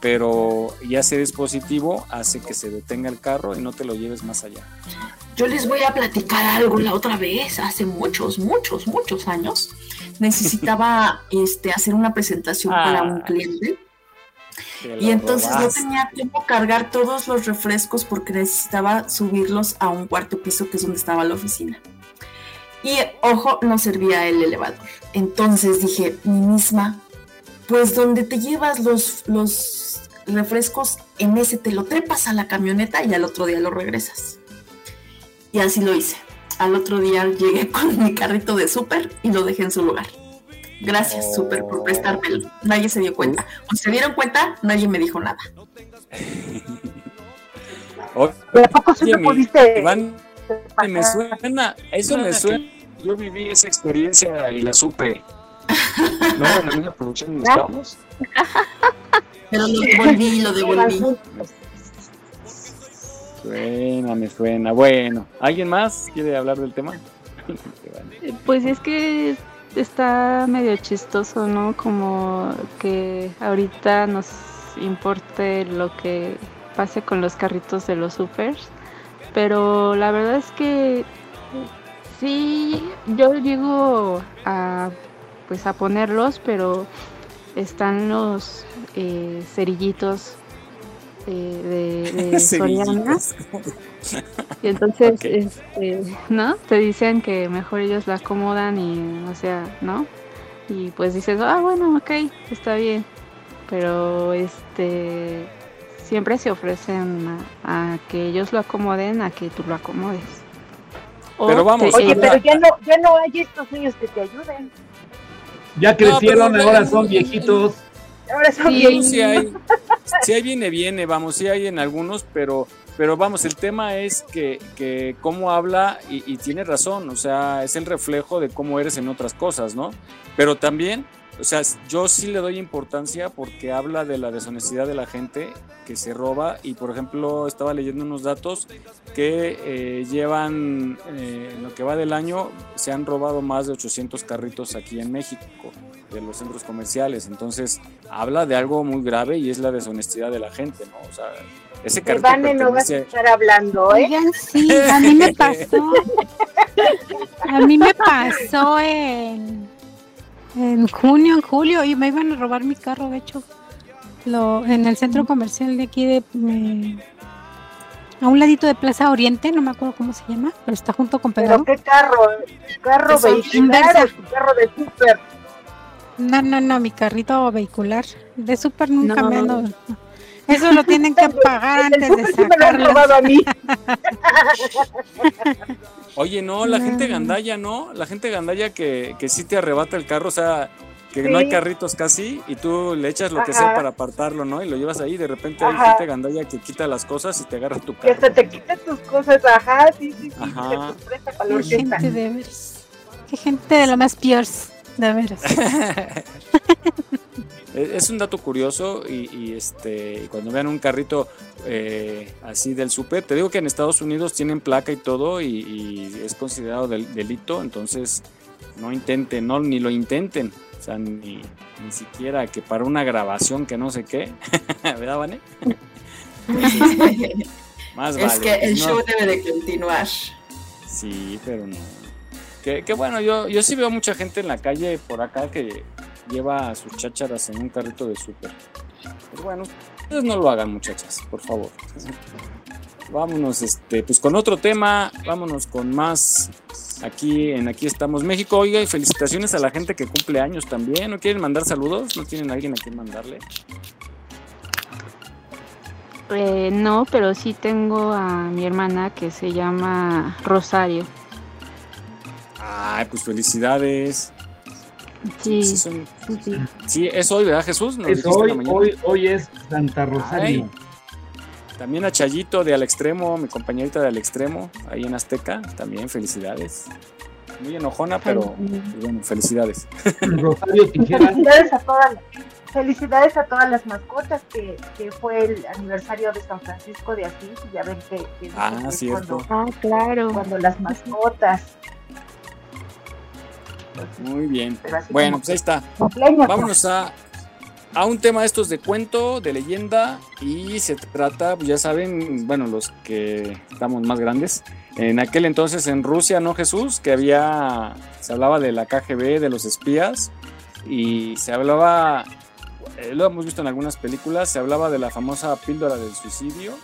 pero ya ese dispositivo hace que se detenga el carro y no te lo lleves más allá. Yo les voy a platicar algo la otra vez, hace muchos, muchos, muchos años. Necesitaba este, hacer una presentación para un cliente. Te Y entonces no tenía tiempo cargar todos los refrescos porque necesitaba subirlos a un cuarto piso que es donde estaba la oficina. Y ojo, no servía el elevador. Entonces dije, mi misma, pues donde te llevas los, los refrescos, en ese te lo trepas a la camioneta y al otro día lo regresas. Y así lo hice. Al otro día llegué con mi carrito de súper y lo dejé en su lugar. Gracias, súper, por prestármelo. Nadie se dio cuenta. O se dieron cuenta, nadie me dijo nada. Oye, ¿De a poco sí te pudiste Iván, me suena, eso me suena. Yo viví esa experiencia y la supe. ¿No era la misma producción donde estábamos? Pero lo devolví, lo devolví. Suena, me suena. Bueno, ¿alguien más quiere hablar del tema? Pues es que está medio chistoso, ¿no? Como que ahorita nos importe lo que pase con los carritos de los supers. Pero la verdad es que Sí, yo llego a pues a ponerlos, pero están los eh, cerillitos eh, de, de Soriana. Y entonces, este, ¿no? Te dicen que mejor ellos la acomodan y, o sea, ¿no? Y pues dices, ah, bueno, ok, está bien. Pero, este, siempre se ofrecen a, a que ellos lo acomoden, a que tú lo acomodes. O Pero vamos, te- Oye, pero ya no, ya no hay estos niños que te ayuden. Ya crecieron, pero- ahora son viejitos. Ahora son Sí, bien. Sí hay, sí hay viene, viene, vamos, sí hay en algunos, pero, pero vamos, el tema es que, que cómo habla y, y tiene razón, o sea, es el reflejo de cómo eres en otras cosas, ¿no? Pero también, o sea, yo sí le doy importancia porque habla de la deshonestidad de la gente que se roba y, por ejemplo, estaba leyendo unos datos que eh, llevan, eh, en lo que va del año, se han robado más de 800 carritos aquí en México de los centros comerciales. Entonces, habla de algo muy grave y es la deshonestidad de la gente, ¿no? O sea, ese carrito Vane no vas a pertenece- estar hablando, ¿eh? Oigan, sí, a mí me pasó. A mí me pasó en, en junio, en julio, y me iban a robar mi carro, de hecho. Lo, en el centro comercial de aquí de me- a un ladito de Plaza Oriente, no me acuerdo cómo se llama, pero está junto con Pero Pedro. qué carro, ¿Tu carro vehicular inversa. o tu carro de súper. No, no, no, mi carrito vehicular. De súper nunca No. me ando. Eso lo tienen que pagar antes de Sí me lo han sacarlo. robado a mí. Oye, no, la gente gandalla, ¿no? La gente gandalla que, que sí te arrebata el carro, o sea, que no hay carritos casi y tú le echas lo que sea para apartarlo, ¿no? Y lo llevas ahí, de repente hay Ajá. gente gandalla que quita las cosas y te agarra tu Que carro. hasta te quitas tus cosas, ajá, sí, sí, sí, Ajá. te presta para Qué gente de veras. Qué gente de lo más peor. De veras. Es es un dato curioso y, y, este cuando vean un carrito eh, así del súper, te digo que en Estados Unidos tienen placa y todo y, y es considerado del- delito, entonces no intenten, no ni lo intenten, o sea, ni, ni siquiera que para una grabación que no sé qué, ¿verdad, Vane? Entonces, más es vale, que el no. show debe de continuar. Sí, pero no. Que, bueno, yo, yo sí veo mucha gente en la calle por acá que lleva sus chácharas en un carrito de súper. Pero bueno, ustedes no lo hagan, muchachas, por favor. Vámonos, este, pues con otro tema, vámonos con más aquí en Aquí estamos México. Oiga, y felicitaciones a la gente que cumple años también. ¿No quieren mandar saludos? ¿No tienen a alguien a quien mandarle? Eh, no, pero sí tengo a mi hermana que se llama Rosario. Ay, pues felicidades. Sí, Sí, son- sí, es hoy, ¿verdad, Jesús? Nos Es hoy, hoy, hoy es Santa Rosario. Ay, También a Chayito de Al Extremo, mi compañerita de Al Extremo, ahí en Azteca, también felicidades. Muy enojona, pero pues bueno, felicidades. Rosario. Felicidades a todas, felicidades a todas las mascotas que, que fue el aniversario de San Francisco de Asís ya ven que, que Ah, que es cierto. Cuando, Ah, claro. cuando las mascotas. Muy bien. Bueno, pues ahí está. Vámonos a, a un tema de estos de cuento, de leyenda, y se trata, pues ya saben, bueno, los que estamos más grandes, en aquel entonces en Rusia, ¿no, Jesús? Que había, se hablaba de la KGB, de los espías, y se hablaba, eh, lo hemos visto en algunas películas, se hablaba de la famosa píldora del suicidio,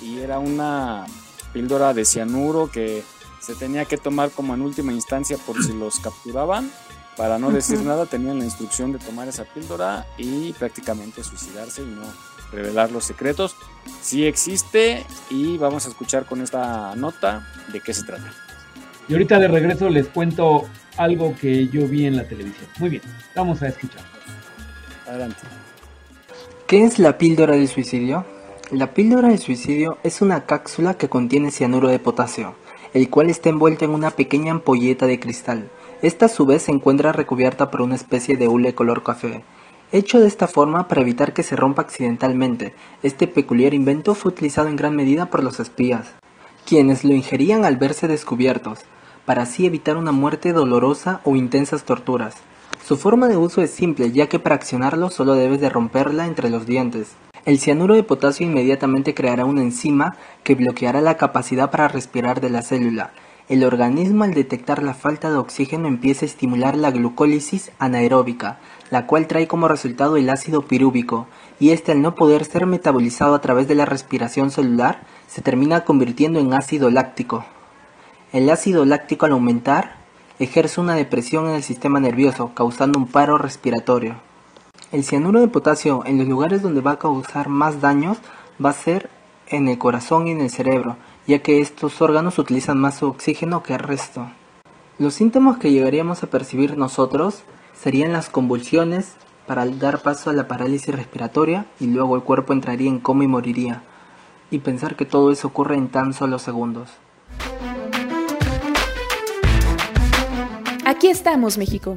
y era una píldora de cianuro que se tenía que tomar como en última instancia por si los capturaban. Para no decir nada, tenían la instrucción de tomar esa píldora y prácticamente suicidarse y no revelar los secretos. Sí existe y vamos a escuchar con esta nota de qué se trata. Y ahorita de regreso les cuento algo que yo vi en la televisión. Muy bien, vamos a escuchar. Adelante. ¿Qué es la píldora del suicidio? La píldora del suicidio es una cápsula que contiene cianuro de potasio, el cual está envuelto en una pequeña ampolleta de cristal. Esta a su vez se encuentra recubierta por una especie de hule color café. Hecho de esta forma para evitar que se rompa accidentalmente, este peculiar invento fue utilizado en gran medida por los espías, quienes lo ingerían al verse descubiertos, para así evitar una muerte dolorosa o intensas torturas. Su forma de uso es simple, ya que para accionarlo solo debes de romperla entre los dientes. El cianuro de potasio inmediatamente creará una enzima que bloqueará la capacidad para respirar de la célula. El organismo al detectar la falta de oxígeno empieza a estimular la glucólisis anaeróbica, la cual trae como resultado el ácido pirúvico, y este al no poder ser metabolizado a través de la respiración celular, se termina convirtiendo en ácido láctico. El ácido láctico al aumentar ejerce una depresión en el sistema nervioso, causando un paro respiratorio. El cianuro de potasio en los lugares donde va a causar más daños va a ser en el corazón y en el cerebro, ya que estos órganos utilizan más oxígeno que el resto. Los síntomas que llegaríamos a percibir nosotros serían las convulsiones para dar paso a la parálisis respiratoria y luego el cuerpo entraría en coma y moriría. Y pensar que todo eso ocurre en tan solo segundos. Aquí estamos, México.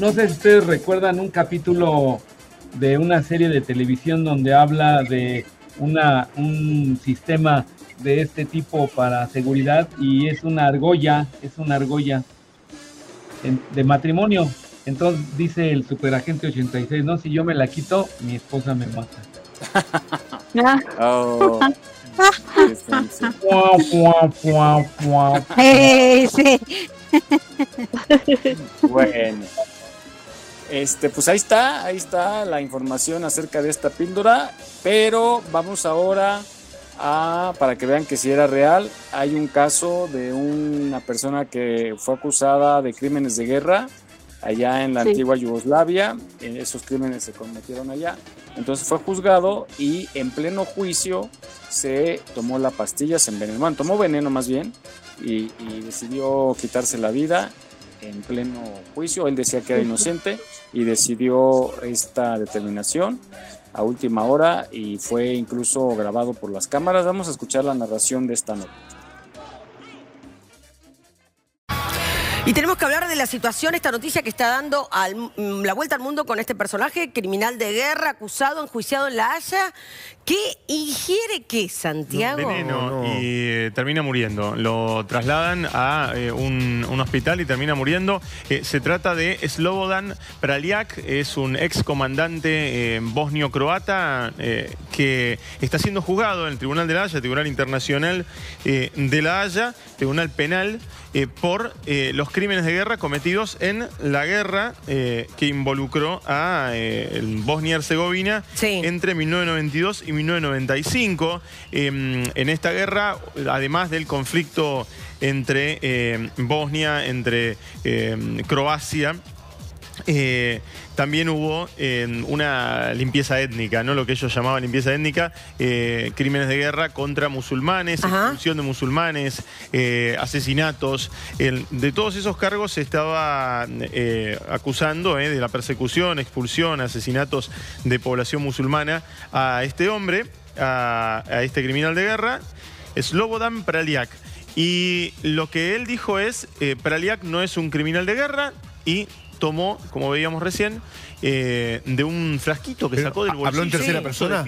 No sé si ustedes recuerdan un capítulo de una serie de televisión donde habla de una, un sistema de este tipo para seguridad y es una argolla, es una argolla en- de matrimonio. Entonces dice el superagente 86, no, si yo me la quito, mi esposa me mata. Oh. Bueno. Este, pues ahí está, ahí está la información acerca de esta píldora, pero vamos ahora a, para que vean que si era real, hay un caso de una persona que fue acusada de crímenes de guerra allá en la Sí. antigua Yugoslavia, en esos crímenes se cometieron allá, entonces fue juzgado y en pleno juicio se tomó la pastilla, se envenenó, bueno, tomó veneno más bien y, y decidió quitarse la vida en pleno juicio. Él decía que era inocente y decidió esta determinación a última hora y fue incluso grabado por las cámaras. Vamos a escuchar la narración de esta nota. Y tenemos que hablar de la situación, esta noticia que está dando al- mm, la vuelta al mundo con este personaje, criminal de guerra, acusado, enjuiciado en La Haya, que ingiere qué, Santiago. Veneno y eh, termina muriendo. Lo trasladan a eh, un, un hospital y termina muriendo. Eh, se trata de Slobodan Praljak, es un ex comandante eh, bosnio-croata eh, que está siendo juzgado en el Tribunal de la Haya, Tribunal Internacional eh, de la Haya, Tribunal Penal, eh, por eh, los crímenes de guerra cometidos en la guerra eh, que involucró a eh, el Bosnia-Herzegovina entre 1992 y 1995. Eh, en esta guerra, además del conflicto entre Bosnia, entre eh, Croacia, eh, también hubo eh, una limpieza étnica, ¿no? lo que ellos llamaban limpieza étnica, eh, crímenes de guerra contra musulmanes, expulsión de musulmanes, eh, asesinatos. El- de todos esos cargos se estaba eh, acusando de la persecución, expulsión, asesinatos de población musulmana a este hombre, a, a este criminal de guerra, Slobodan Praljak. Y lo que él dijo es, Praljak no es un criminal de guerra y tomó, como veíamos recién, eh, de un frasquito que Pero, sacó del bolsillo. ¿habló en tercera puso persona?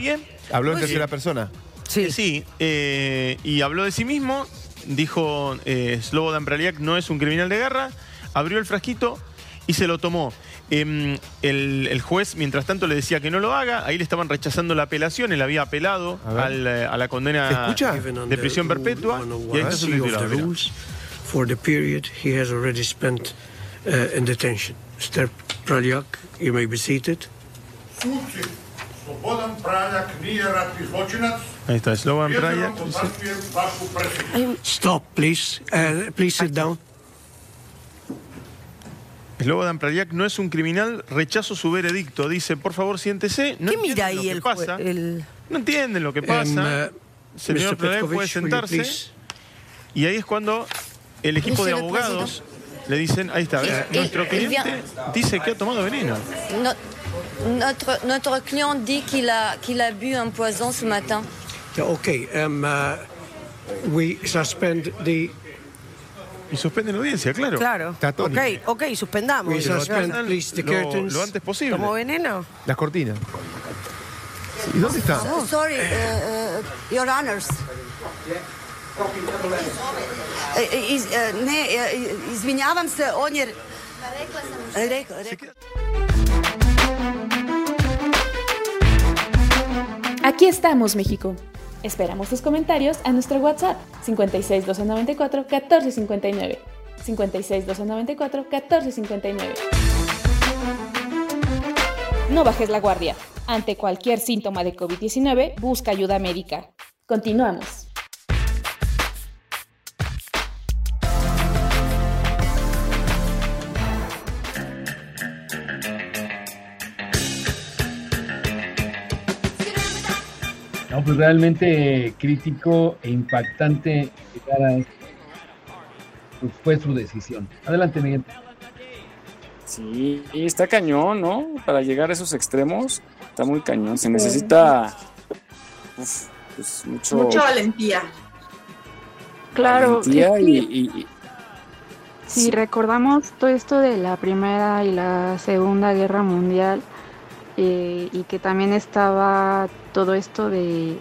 ¿Habló en Pues, tercera eh, persona? Sí, sí. eh, y habló de sí mismo, dijo eh, Slobodan Praljak no es un criminal de guerra, abrió el frasquito y se lo tomó. Em, el, el juez, mientras tanto, le decía que no lo haga. Ahí le estaban rechazando la apelación. Él había apelado A al, eh, a la ¿Se condena de prisión perpetua. Y ahí está su of titular, the mirá. rules for the period he has already spent uh, in detention. Mr. Praljak, you may be seated. Ahí está, Slobodan Praljak. Stop, please. Uh, please sit down. Slobodan Praljak no es un criminal, rechazo su veredicto. Dice, por favor, siéntese. No ¿Qué mira ahí que el pasa. el- No entienden lo que pasa. Um, uh, Señor Mr. Praljak puede sentarse. Y ahí es cuando el equipo de abogados le dicen, ahí está, ¿ves? Il- nuestro il cliente dice que ha tomado veneno. No- notre, notre client dit qu'il a, qu'il a bu un poison ce matin. Yeah, okay, um, uh, we suspend the. Y suspenden la audiencia, claro. Claro. Ok, ok, suspendamos. We suspend, please, the Lo- curtains. lo antes posible. ¿Como veneno? Las cortinas. ¿Y dónde está? Oh, sorry, uh, uh, Your Honors. Iz, uh, ne, uh, izvinjavam se, on je... Rekla, rekla. Aquí estamos, México. Esperamos tus comentarios a nuestro WhatsApp 56 294 1459. 56 294 1459. No bajes la guardia. Ante cualquier síntoma de COVID-19, busca ayuda médica. Continuamos. No, pues realmente crítico e impactante llegar a esto. Pues fue su decisión. Adelante, Miguel. Sí, está cañón, ¿no? Para llegar a esos extremos, está muy cañón. Se necesita uf, pues, mucho Mucha valentía. Claro, valentía y- y- Si recordamos todo esto de la Primera y la Segunda Guerra Mundial eh, y que también estaba todo esto de,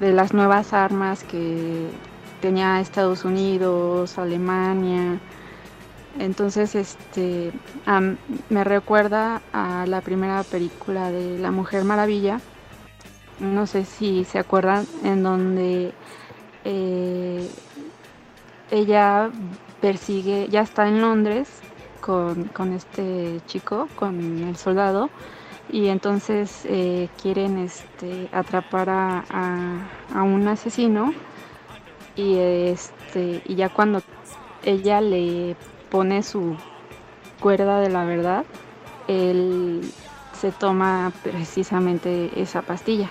de, las nuevas armas que tenía Estados Unidos, Alemania, entonces este me recuerda a la primera película de La Mujer Maravilla, no sé si se acuerdan, en donde eh, ella persigue, ya está en Londres con, con este chico, con el soldado, y entonces eh, quieren este, atrapar a, a- un asesino y, este, y ya cuando ella le pone su cuerda de la verdad, él se toma precisamente esa pastilla.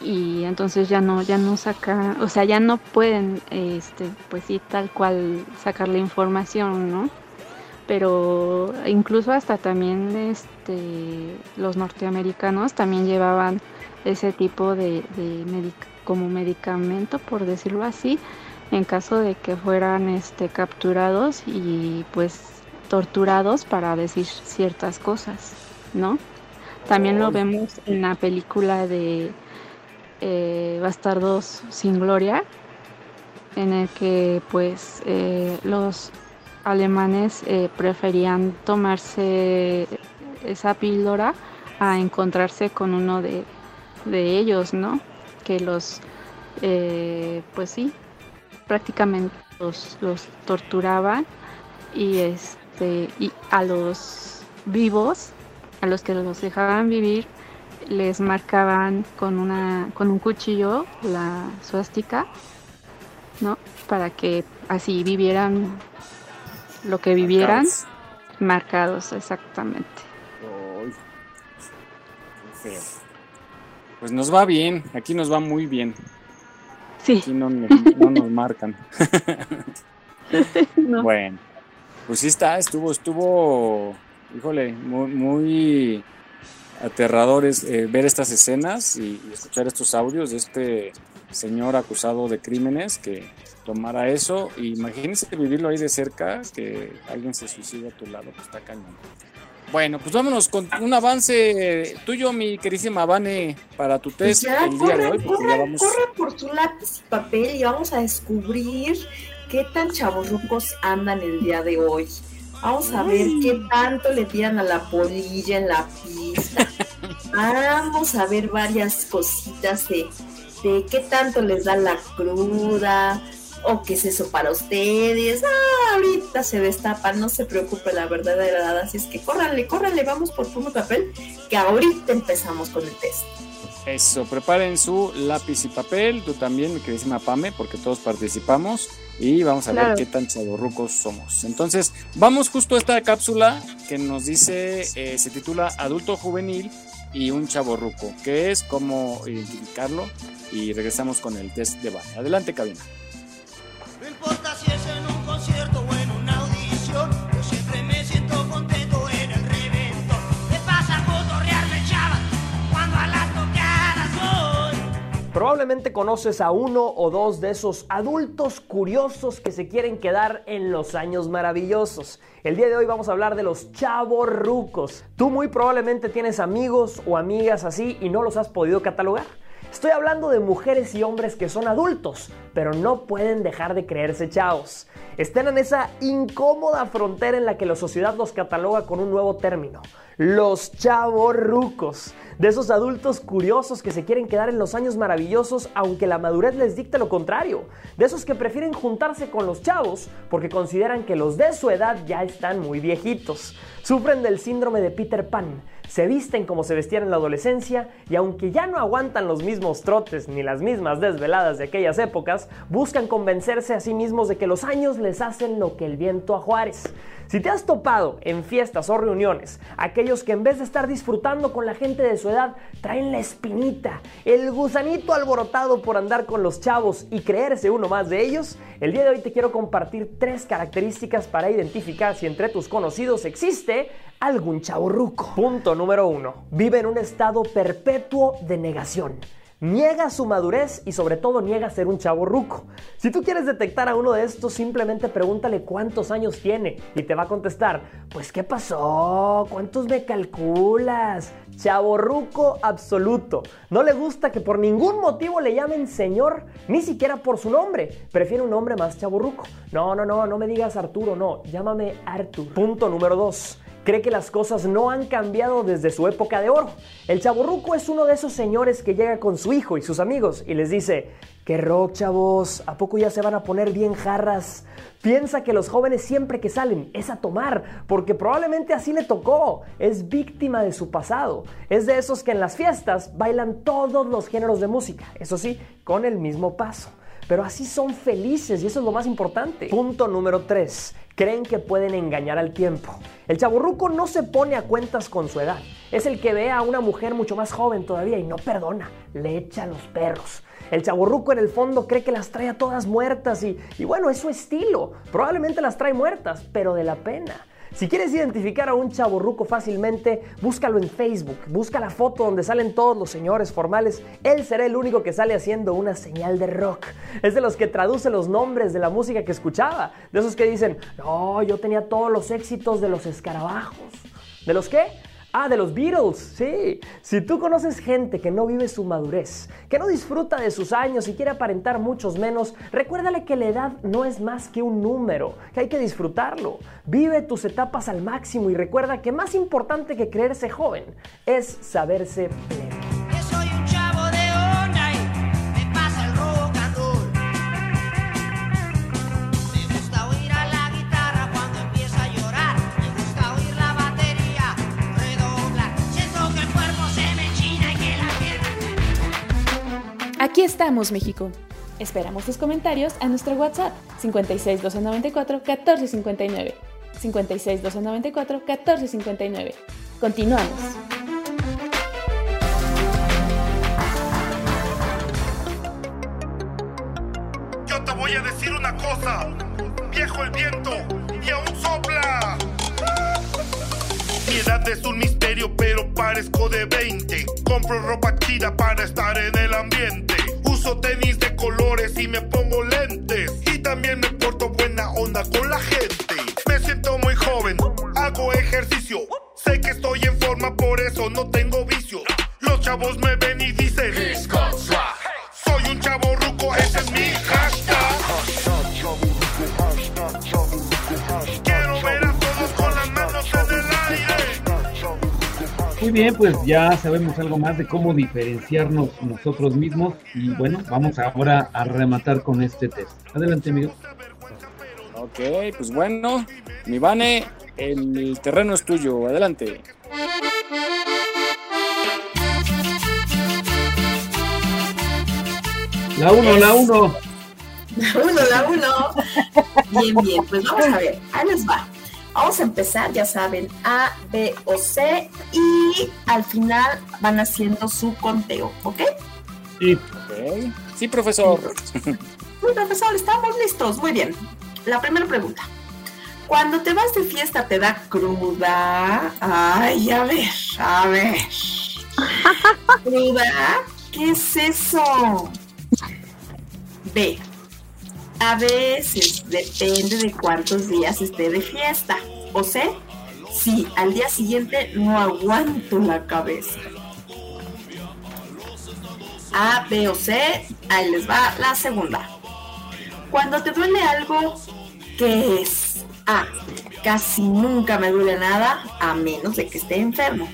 Y entonces ya no ya no saca o sea ya no pueden este pues sí tal cual sacar la información no pero incluso hasta también este los norteamericanos también llevaban ese tipo de, de medic- como medicamento por decirlo así en caso de que fueran este capturados y pues torturados para decir ciertas cosas no también lo Ay. vemos en la película de eh, Bastardos sin Gloria, en el que pues eh, los alemanes eh, preferían tomarse esa píldora a encontrarse con uno de, de ellos, ¿no? Que los, eh, pues sí, prácticamente los, los torturaban y este y a los vivos, a los que los dejaban vivir, les marcaban con una con un cuchillo la suástica, ¿no? Para que así vivieran lo que vivieran Marcados. marcados exactamente. Ay, qué feo. Pues nos va bien, aquí nos va muy bien. Sí. Aquí no, nos- no nos marcan. Bueno, pues sí está, estuvo, estuvo, híjole, muy, muy aterradores eh, ver estas escenas y, y escuchar estos audios de este señor acusado de crímenes que tomara eso. Y imagínense vivirlo ahí de cerca, que alguien se suicida a tu lado, pues está cañón. Bueno, pues vámonos con un avance tuyo, mi queridísima Vane, para tu test Ya, el día de corran, hoy, porque ya corran, vamos. corran por su lápiz y papel y vamos a descubrir qué tan chavorrucos andan el día de hoy. Vamos a ver qué tanto le tiran a la polilla en la pista. Vamos a ver varias cositas de, de qué tanto les da la cruda o qué es eso para ustedes. Ah, ahorita se destapan, no se preocupe la verdadera edad. Así es que córranle, córranle, vamos por y papel, que ahorita empezamos con el test. Eso, preparen su lápiz y papel, tú también, mi queridísima Pame, porque todos participamos y vamos a Claro. ver qué tan chavorrucos somos. Entonces, vamos justo a esta cápsula que nos dice, eh, se titula Adulto Juvenil y un chavorruco, que es cómo identificarlo y regresamos con el test de Vane. Adelante, cabina. Probablemente conoces a uno o dos de esos adultos curiosos que se quieren quedar en los años maravillosos. El día de hoy vamos a hablar de los chavos rucos. Tú muy probablemente tienes amigos o amigas así y no los has podido catalogar. Estoy hablando de mujeres y hombres que son adultos, pero no pueden dejar de creerse chavos. Están en esa incómoda frontera en la que la sociedad los cataloga con un nuevo término, los chavos rucos. De esos adultos curiosos que se quieren quedar en los años maravillosos aunque la madurez les dicte lo contrario. De esos que prefieren juntarse con los chavos porque consideran que los de su edad ya están muy viejitos. Sufren del síndrome de Peter Pan se visten como se vestían en la adolescencia y aunque ya no aguantan los mismos trotes ni las mismas desveladas de aquellas épocas, buscan convencerse a sí mismos de que los años les hacen lo que el viento a Juárez. Si te has topado en fiestas o reuniones, aquellos que en vez de estar disfrutando con la gente de su edad, traen la espinita, el gusanito alborotado por andar con los chavos y creerse uno más de ellos, el día de hoy te quiero compartir tres características para identificar si entre tus conocidos existe algún chavo ruco. Punto número uno. Vive en un estado perpetuo de negación niega su madurez y sobre todo niega ser un chavo ruco. Si tú quieres detectar a uno de estos, simplemente pregúntale cuántos años tiene y te va a contestar, pues ¿qué pasó? ¿Cuántos me calculas? Chavo ruco absoluto. No le gusta que por ningún motivo le llamen señor, ni siquiera por su nombre. Prefiere un nombre más chavo ruco. No, no, no, no me digas Arturo, no, llámame Artur. Punto número 2 cree que las cosas no han cambiado desde su época de oro. El chaborruco es uno de esos señores que llega con su hijo y sus amigos y les dice, ¡qué rock chavos! ¿A poco ya se van a poner bien jarras? Piensa que los jóvenes siempre que salen es a tomar, porque probablemente así le tocó. Es víctima de su pasado. Es de esos que en las fiestas bailan todos los géneros de música, eso sí, con el mismo paso pero así son felices y eso es lo más importante. Punto número 3. Creen que pueden engañar al tiempo. El chaburruco no se pone a cuentas con su edad. Es el que ve a una mujer mucho más joven todavía y no perdona. Le echa los perros. El chaburruco en el fondo cree que las trae a todas muertas y, y bueno, es su estilo. Probablemente las trae muertas, pero de la pena. Si quieres identificar a un chaborruco fácilmente, búscalo en Facebook, busca la foto donde salen todos los señores formales. Él será el único que sale haciendo una señal de rock. Es de los que traduce los nombres de la música que escuchaba. De esos que dicen, no, yo tenía todos los éxitos de los escarabajos. ¿De los qué? Ah, de los Beatles, sí. Si tú conoces gente que no vive su madurez, que no disfruta de sus años y quiere aparentar muchos menos, recuérdale que la edad no es más que un número, que hay que disfrutarlo. Vive tus etapas al máximo y recuerda que más importante que creerse joven es saberse pleno. Aquí estamos, México. Esperamos tus comentarios a nuestro WhatsApp 56 294 1459. 56 294 1459. Continuamos. Yo te voy a decir una cosa. Viejo el viento y aún sopla. Mi edad es un misterio, pero parezco de 20. Compro ropa chida para estar en el ambiente. Uso tenis de colores y me pongo lentes. Y también me porto buena onda con la gente. Me siento muy joven, hago ejercicio. Sé que estoy en forma, por eso no tengo vicio. Los chavos me ven y dicen: Soy un chavo ruco, ese es mi hashtag. Muy bien, pues ya sabemos algo más de cómo diferenciarnos nosotros mismos y bueno, vamos ahora a rematar con este test. Adelante, amigo. Ok, pues bueno, mi Vane, el terreno es tuyo, adelante. La uno, la uno. La uno, la uno. Bien, bien, pues vamos a ver, ahí les va. Vamos a empezar, ya saben, A, B o C y al final van haciendo su conteo, ¿ok? Sí. Ok. Sí, profesor. Muy profesor, estamos listos, muy bien. La primera pregunta. Cuando te vas de fiesta te da cruda. Ay, a ver, a ver. Cruda. ¿Qué es eso? B. A veces depende de cuántos días esté de fiesta. O C. Si al día siguiente no aguanto la cabeza. A, B o C. Ahí les va la segunda. Cuando te duele algo, ¿qué es? A. Casi nunca me duele nada a menos de que esté enfermo.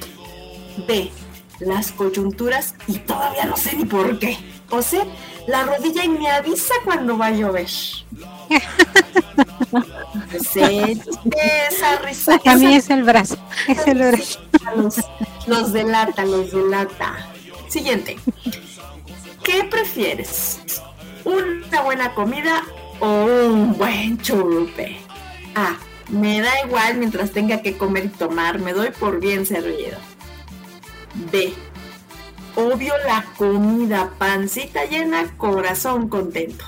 B. Las coyunturas y todavía no sé ni por qué. La rodilla y me avisa cuando va a llover. Sí, esa risa. A mí es el brazo. Es el brazo. Los, los delata, los delata. Siguiente. ¿Qué prefieres? ¿Una buena comida o un buen chupe? A. Me da igual mientras tenga que comer y tomar. Me doy por bien servido. B. Obvio la comida, pancita llena, corazón contento.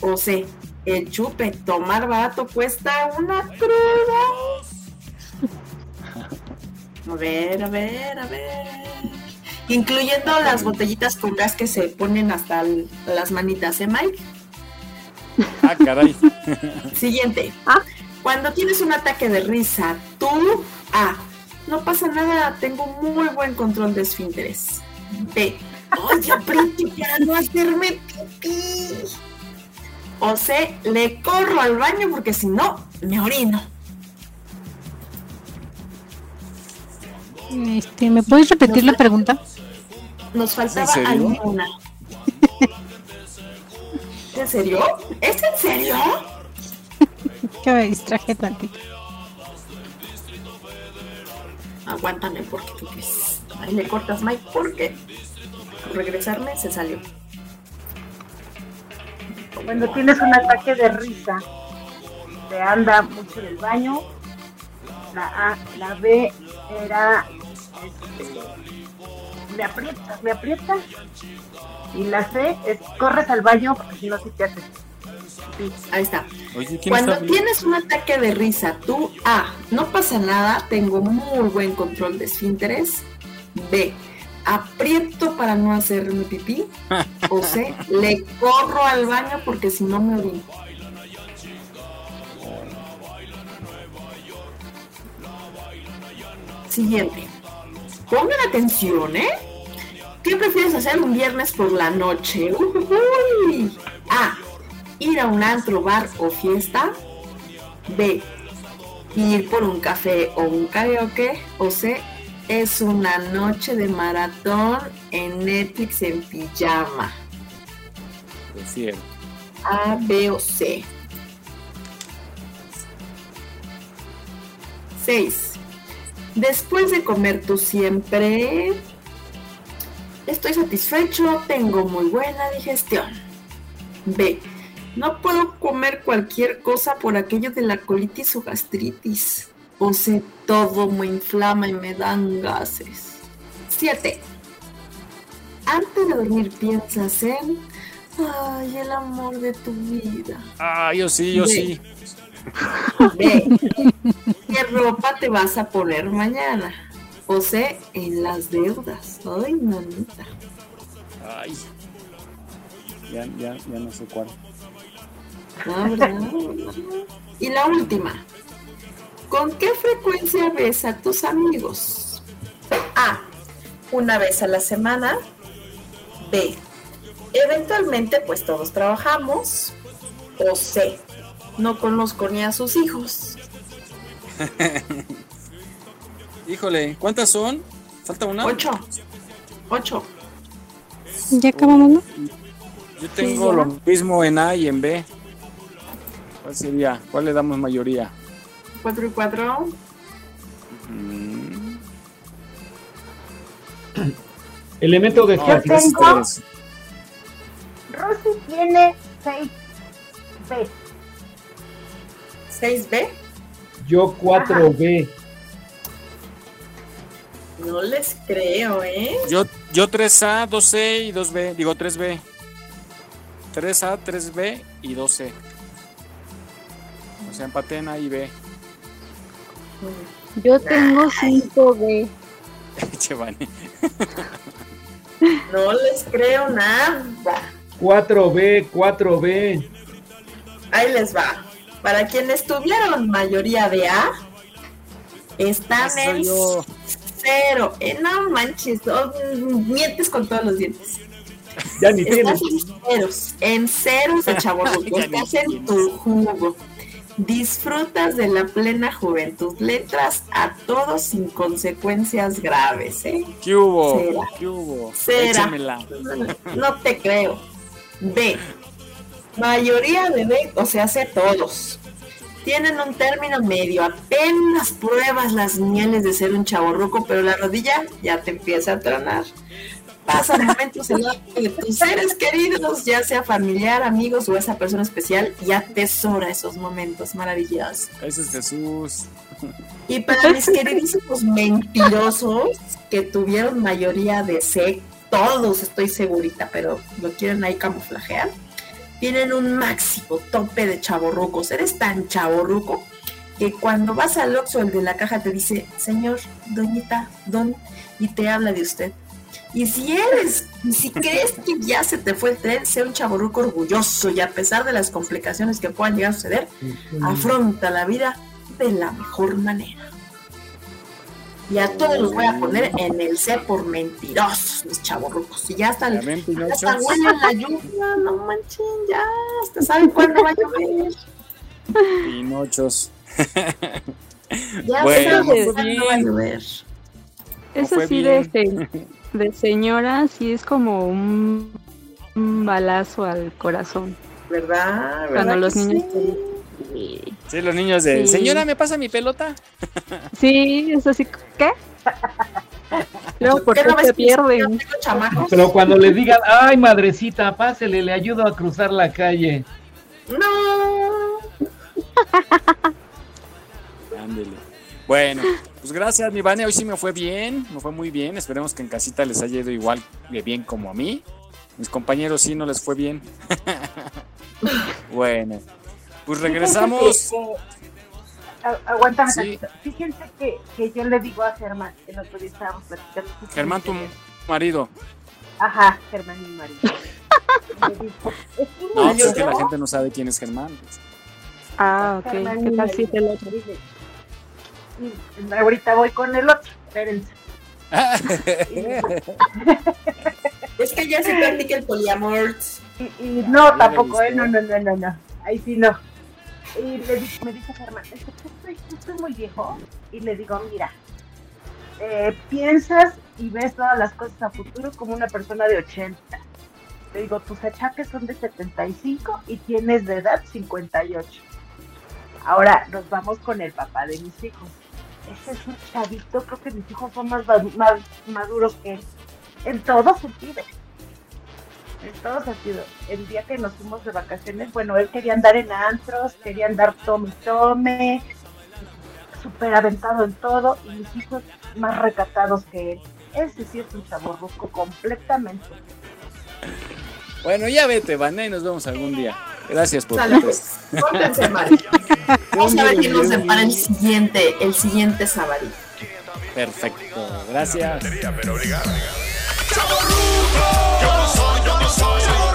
O C. El chupe, tomar barato cuesta una cruda. A ver, a ver, a ver. Incluyendo las botellitas con gas que se ponen hasta las manitas, ¿eh, Mike? Ah, caray. Siguiente. Cuando tienes un ataque de risa, tú, A. No pasa nada, tengo muy buen control de esfínteres. B. Oye, para no hacerme pipí. O C. Le corro al baño porque si no, me orino. Este, ¿Me puedes repetir la pregunta? Nos faltaba alguna. ¿En serio? ¿Es en serio? Que me distraje tantito. Aguántame porque tú crees. Ahí le cortas, Mike, porque al regresarme se salió. Cuando tienes un ataque de risa, te anda mucho en el baño. La A, la B era este, me aprietas, me aprietas. Y la C es corres al baño porque si no sí te haces. Sí. Ahí está. Oye, ¿quién Cuando está tienes un ataque de risa, tú A, no pasa nada, tengo muy buen control de esfínteres. B, aprieto para no hacerme pipí. O C, le corro al baño porque si no me orino. Siguiente. Pongan atención, ¿eh? ¿Qué prefieres hacer un viernes por la noche? Uy. A. Ir a un antro, bar o fiesta. B. Ir por un café o un karaoke. O C. Es una noche de maratón en Netflix en pijama. Es cierto. A, B o C. 6. Después de comer tú siempre... Estoy satisfecho, tengo muy buena digestión. B. No puedo comer cualquier cosa por aquello de la colitis o gastritis. O C. Todo me inflama y me dan gases. 7. Antes de dormir piensas en... Ay, el amor de tu vida. Ah, yo sí, yo B. sí. B. ¿Qué ropa te vas a poner mañana? O C. En las deudas. Ay, mamita. Ay. Ya, ya, ya no sé cuál. Ah, ¿verdad? Y la última. ¿Con qué frecuencia ves a tus amigos? A. Una vez a la semana. B. Eventualmente, pues todos trabajamos. O C. No conozco ni a sus hijos. Híjole, ¿cuántas son? ¿Falta una? Ocho. Ocho. ¿Ya acabamos, no? Yo tengo Sí, lo mismo en A y en B. ¿Cuál sería? ¿Cuál le damos mayoría? Cuatro y cuatro. Mm, Elemento de no. Rosy tiene 6B. 6B. Yo 4B. No les creo, ¿eh? Yo, yo 3A, 2C y 2B. Digo 3B. 3A, 3B y 2C. O sea, empaté en A y B. Yo tengo 5B. Che, Vane. No les creo nada. 4B, 4B. Ahí les va. Para quienes tuvieron mayoría de A, están en yo. cero. Eh, no manches, oh, mientes con todos los dientes. Ya ni Estás tienes. en ceros, en ceros de ni Estás en tu jugo. Disfrutas de la plena juventud. Le entras a todo sin consecuencias graves, ¿eh? ¿Qué hubo? Cera. ¿Qué hubo? Échamela. No te creo. B. Mayoría de B, o sea, hace todos. Tienen un término medio. Apenas pruebas las mieles de ser un chaborruco, pero la rodilla ya te empieza a tronar. Pasan momentos en los que tus seres queridos, ya sea familiar, amigos o esa persona especial, y atesora esos momentos maravillosos. Ese es Jesús. Y para mis queridísimos mentirosos que tuvieron mayoría de C, todos estoy segurita, pero lo quieren ahí camuflajear, tienen un máximo tope de chaborrucos. Eres tan chaborruco que cuando vas al Oxxo, el de la caja te dice, señor, doñita, don, y te habla de usted. Y si eres, y si crees que ya se te fue el tren, sea un chaborruco orgulloso y a pesar de las complicaciones que puedan llegar a suceder, afronta la vida de la mejor manera. Y a todos los voy a poner en el C por mentirosos, mis chavorrucos. Y ya hasta, ya huelen la lluvia, no manchen, ya hasta saben cuándo va a llover. Pinochos. Ya Bueno, saben cuándo va a llover. Eso fue sí, de, bien. de señora, sí es como un, un balazo al corazón. ¿Verdad? Cuando ¿Verdad los que niños sí? Sí, Sí, los niños de. Sí. Señora, ¿me pasa mi pelota? Sí, es así, ¿qué? Luego, ¿por ¿Qué qué no se pierden? tengo? Pero cuando le digan, ay madrecita, pásele, le ayudo a cruzar la calle. No. Ándele. Bueno, pues gracias, mi Vane. Hoy sí me fue bien, me fue muy bien. Esperemos que en casita les haya ido igual de bien como a mí. Mis compañeros sí no les fue bien. bueno, pues regresamos. Aguántame Sí. Fíjense que, que yo le digo a Germán, que el otro día estábamos platicando. Germán, tu marido. Ajá, Germán, mi marido. Dijo, es No, me pues es que la gente no sabe quién es Germán. Ah, ok. Germán, ¿Qué tal si es el marido. otro? Dice, ahorita voy con el otro, espérense. Es que ya se practica el poliamor. Y, y no, tampoco, ¿eh? No, no, no, no, no. Ahí sí no. Y le me dice Germán, es que estoy, estoy muy viejo. Y le digo, mira, eh, piensas y ves todas las cosas a futuro como una persona de 80. Le digo, tus achaques son de 75 y tienes de edad 58. Ahora nos vamos con el papá de mis hijos. Ese es un chavito, creo que mis hijos son más, más maduros que él. En todo sentido. En todo sentido. El día que nos fuimos de vacaciones, bueno, él quería andar en antros, quería andar tome tome, súper aventado en todo, y mis hijos más recatados que él. Ese sí es un chaborruco completamente. Bueno, ya vete, Vane, y nos vemos algún día. Gracias por pues. Pórtense mal. Vamos a ver quién nos depara el siguiente, el siguiente sábado. Perfecto, gracias. Yo no soy, yo no soy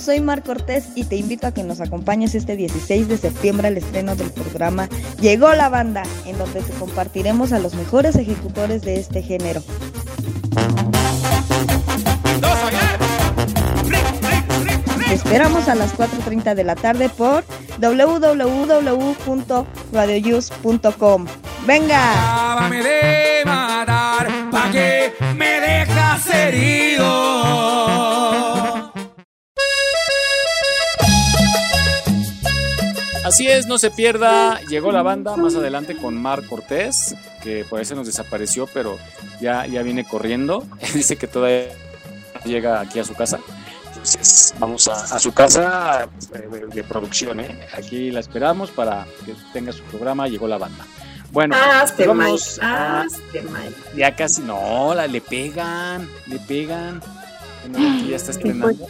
soy Mar Cortés y te invito a que nos acompañes este 16 de septiembre al estreno del programa Llegó la banda, en donde te compartiremos a los mejores ejecutores de este género. Te esperamos a las 4.30 de la tarde por www.radioyus.com. ¡Venga! Acábame de matar, pa' que me dejas herido. Así es, no se pierda. Llegó la banda más adelante con Mar Cortés, que por eso nos desapareció, pero ya, ya viene corriendo. Dice que todavía llega aquí a su casa. Entonces, vamos a, a su casa eh, de, de producción. ¿eh? Aquí la esperamos para que tenga su programa. Llegó la banda. Bueno, Hazte, pues vamos a- ya casi, no, la, le pegan, le pegan. Bueno, aquí ya está estrenando.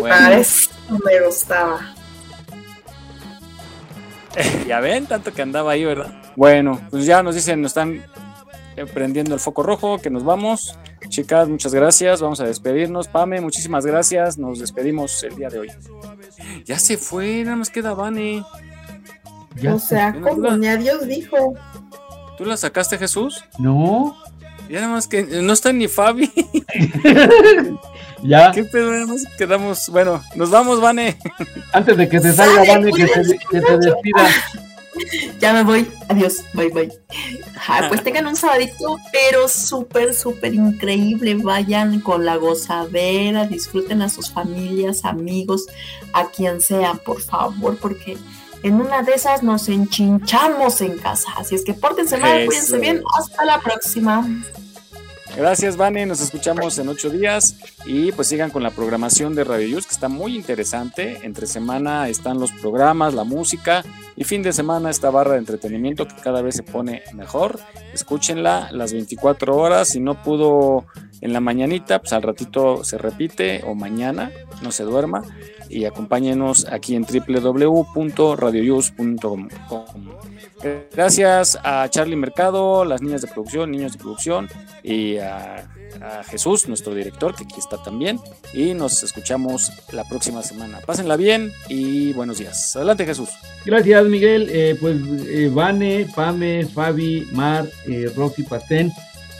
Bueno. Ah, me gustaba. ya ven, tanto que andaba ahí, ¿verdad? Bueno, pues ya nos dicen, nos están prendiendo el foco rojo, que nos vamos. Chicas, muchas gracias. Vamos a despedirnos. Pame, muchísimas gracias. Nos despedimos el día de hoy. Ya se fue, nada más queda Vane. o sea, como ni a Dios dijo. ¿Tú la sacaste, Jesús? No. Ya nada más que no está ni Fabi. Ya. ¿Qué pedo? Más quedamos. Bueno, nos vamos, Vane. Antes de que se salga, Vane, que se, que se despida. Ya me voy. Adiós. Bye, bye. Ajá, pues tengan un sabadito, pero súper, súper increíble. Vayan con la gozadera, disfruten a sus familias, amigos, a quien sea, por favor, porque en una de esas nos enchinchamos en casa. Así es que pórtense mal, Eso. cuídense bien. Hasta la próxima. Gracias, Vane. Nos escuchamos en ocho días. Y pues sigan con la programación de Radio Yus, que está muy interesante. Entre semana están los programas, la música. Y fin de semana esta barra de entretenimiento que cada vez se pone mejor. Escúchenla las 24 horas. Si no pudo en la mañanita, pues al ratito se repite o mañana, no se duerma. Y acompáñenos aquí en www.radioyus.com. Gracias a Charlie Mercado, las niñas de producción, niños de producción y a, a Jesús, nuestro director, que aquí está también. Y nos escuchamos la próxima semana. Pásenla bien y buenos días. Adelante, Jesús. Gracias, Miguel. Eh, pues eh, Vane, Pame, Fabi, Mar, eh, Roxy Pastén,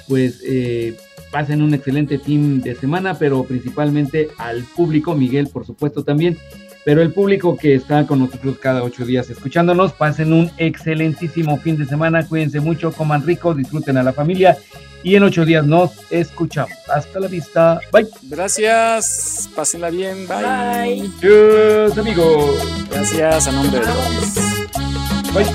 pues eh, pasen un excelente fin de semana, pero principalmente al público, Miguel, por supuesto también, pero el público que está con nosotros cada ocho días escuchándonos, pasen un excelentísimo fin de semana, cuídense mucho, coman rico, disfruten a la familia y en ocho días nos escuchamos. Hasta la vista, bye. Gracias. Pásenla bien. Bye. Adiós, amigos. Gracias a nombre de todos. Bye.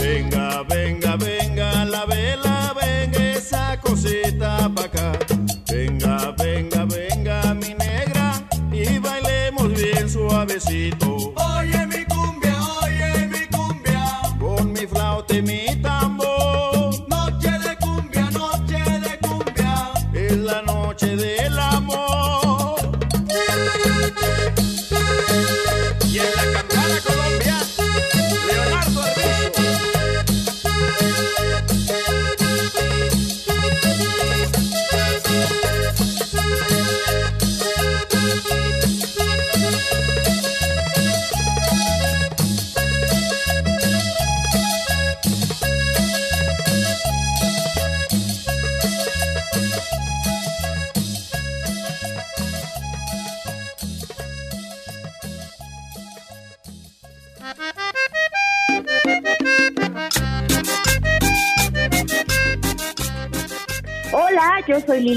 Venga, venga, venga, la vela, venga esa cosita pa' acá. Mi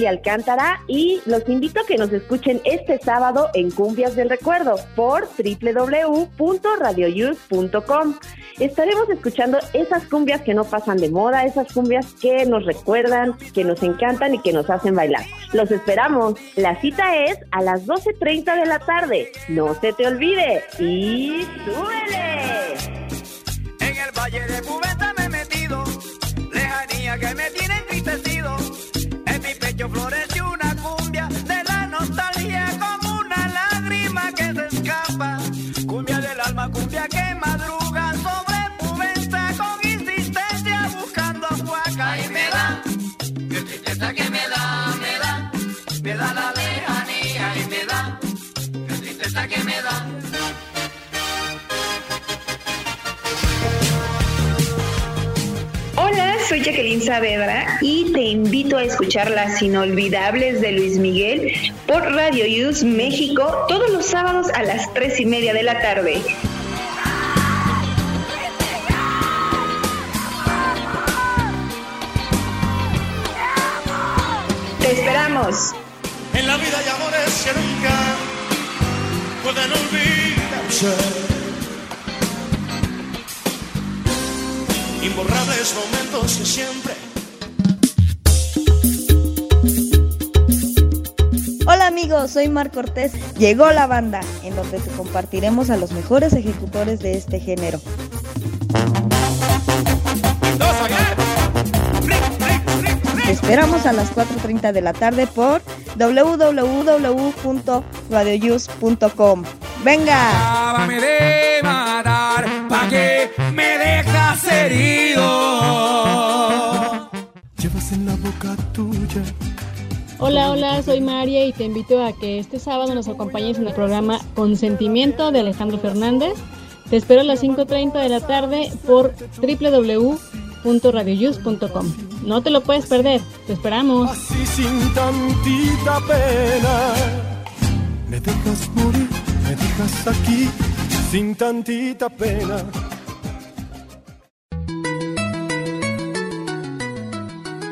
Alcántara y los invito a que nos escuchen este sábado en Cumbias del Recuerdo por www.radioyus.com. Estaremos escuchando esas cumbias que no pasan de moda, esas cumbias que nos recuerdan, que nos encantan y que nos hacen bailar. Los esperamos. La cita es a las 12.30 de la tarde. No se te olvide. Y súbele. En el valle de Cubeta me he metido, lejanía que me tiene soy Jacqueline Saavedra y te invito a escuchar las inolvidables de Luis Miguel por Radio Youth México todos los sábados a las tres y media de la tarde. Te esperamos. En la vida hay amores que nunca pueden olvidarse. Imborrables momentos siempre Hola amigos, soy Mar Cortés. Llegó la banda, en donde te compartiremos a los mejores ejecutores de este género. Te esperamos a las 4.30 de la tarde por www.radioyus.com. ¡Venga! Herido. Llevas en la boca tuya. Hola, hola, soy María y te invito a que este sábado nos acompañes en el programa Consentimiento de Alejandro Fernández. Te espero a las 5.30 de la tarde por www.radioyus.com. No te lo puedes perder, te esperamos. Así sin tantita pena. Me dejas morir, me dejas aquí sin tantita pena.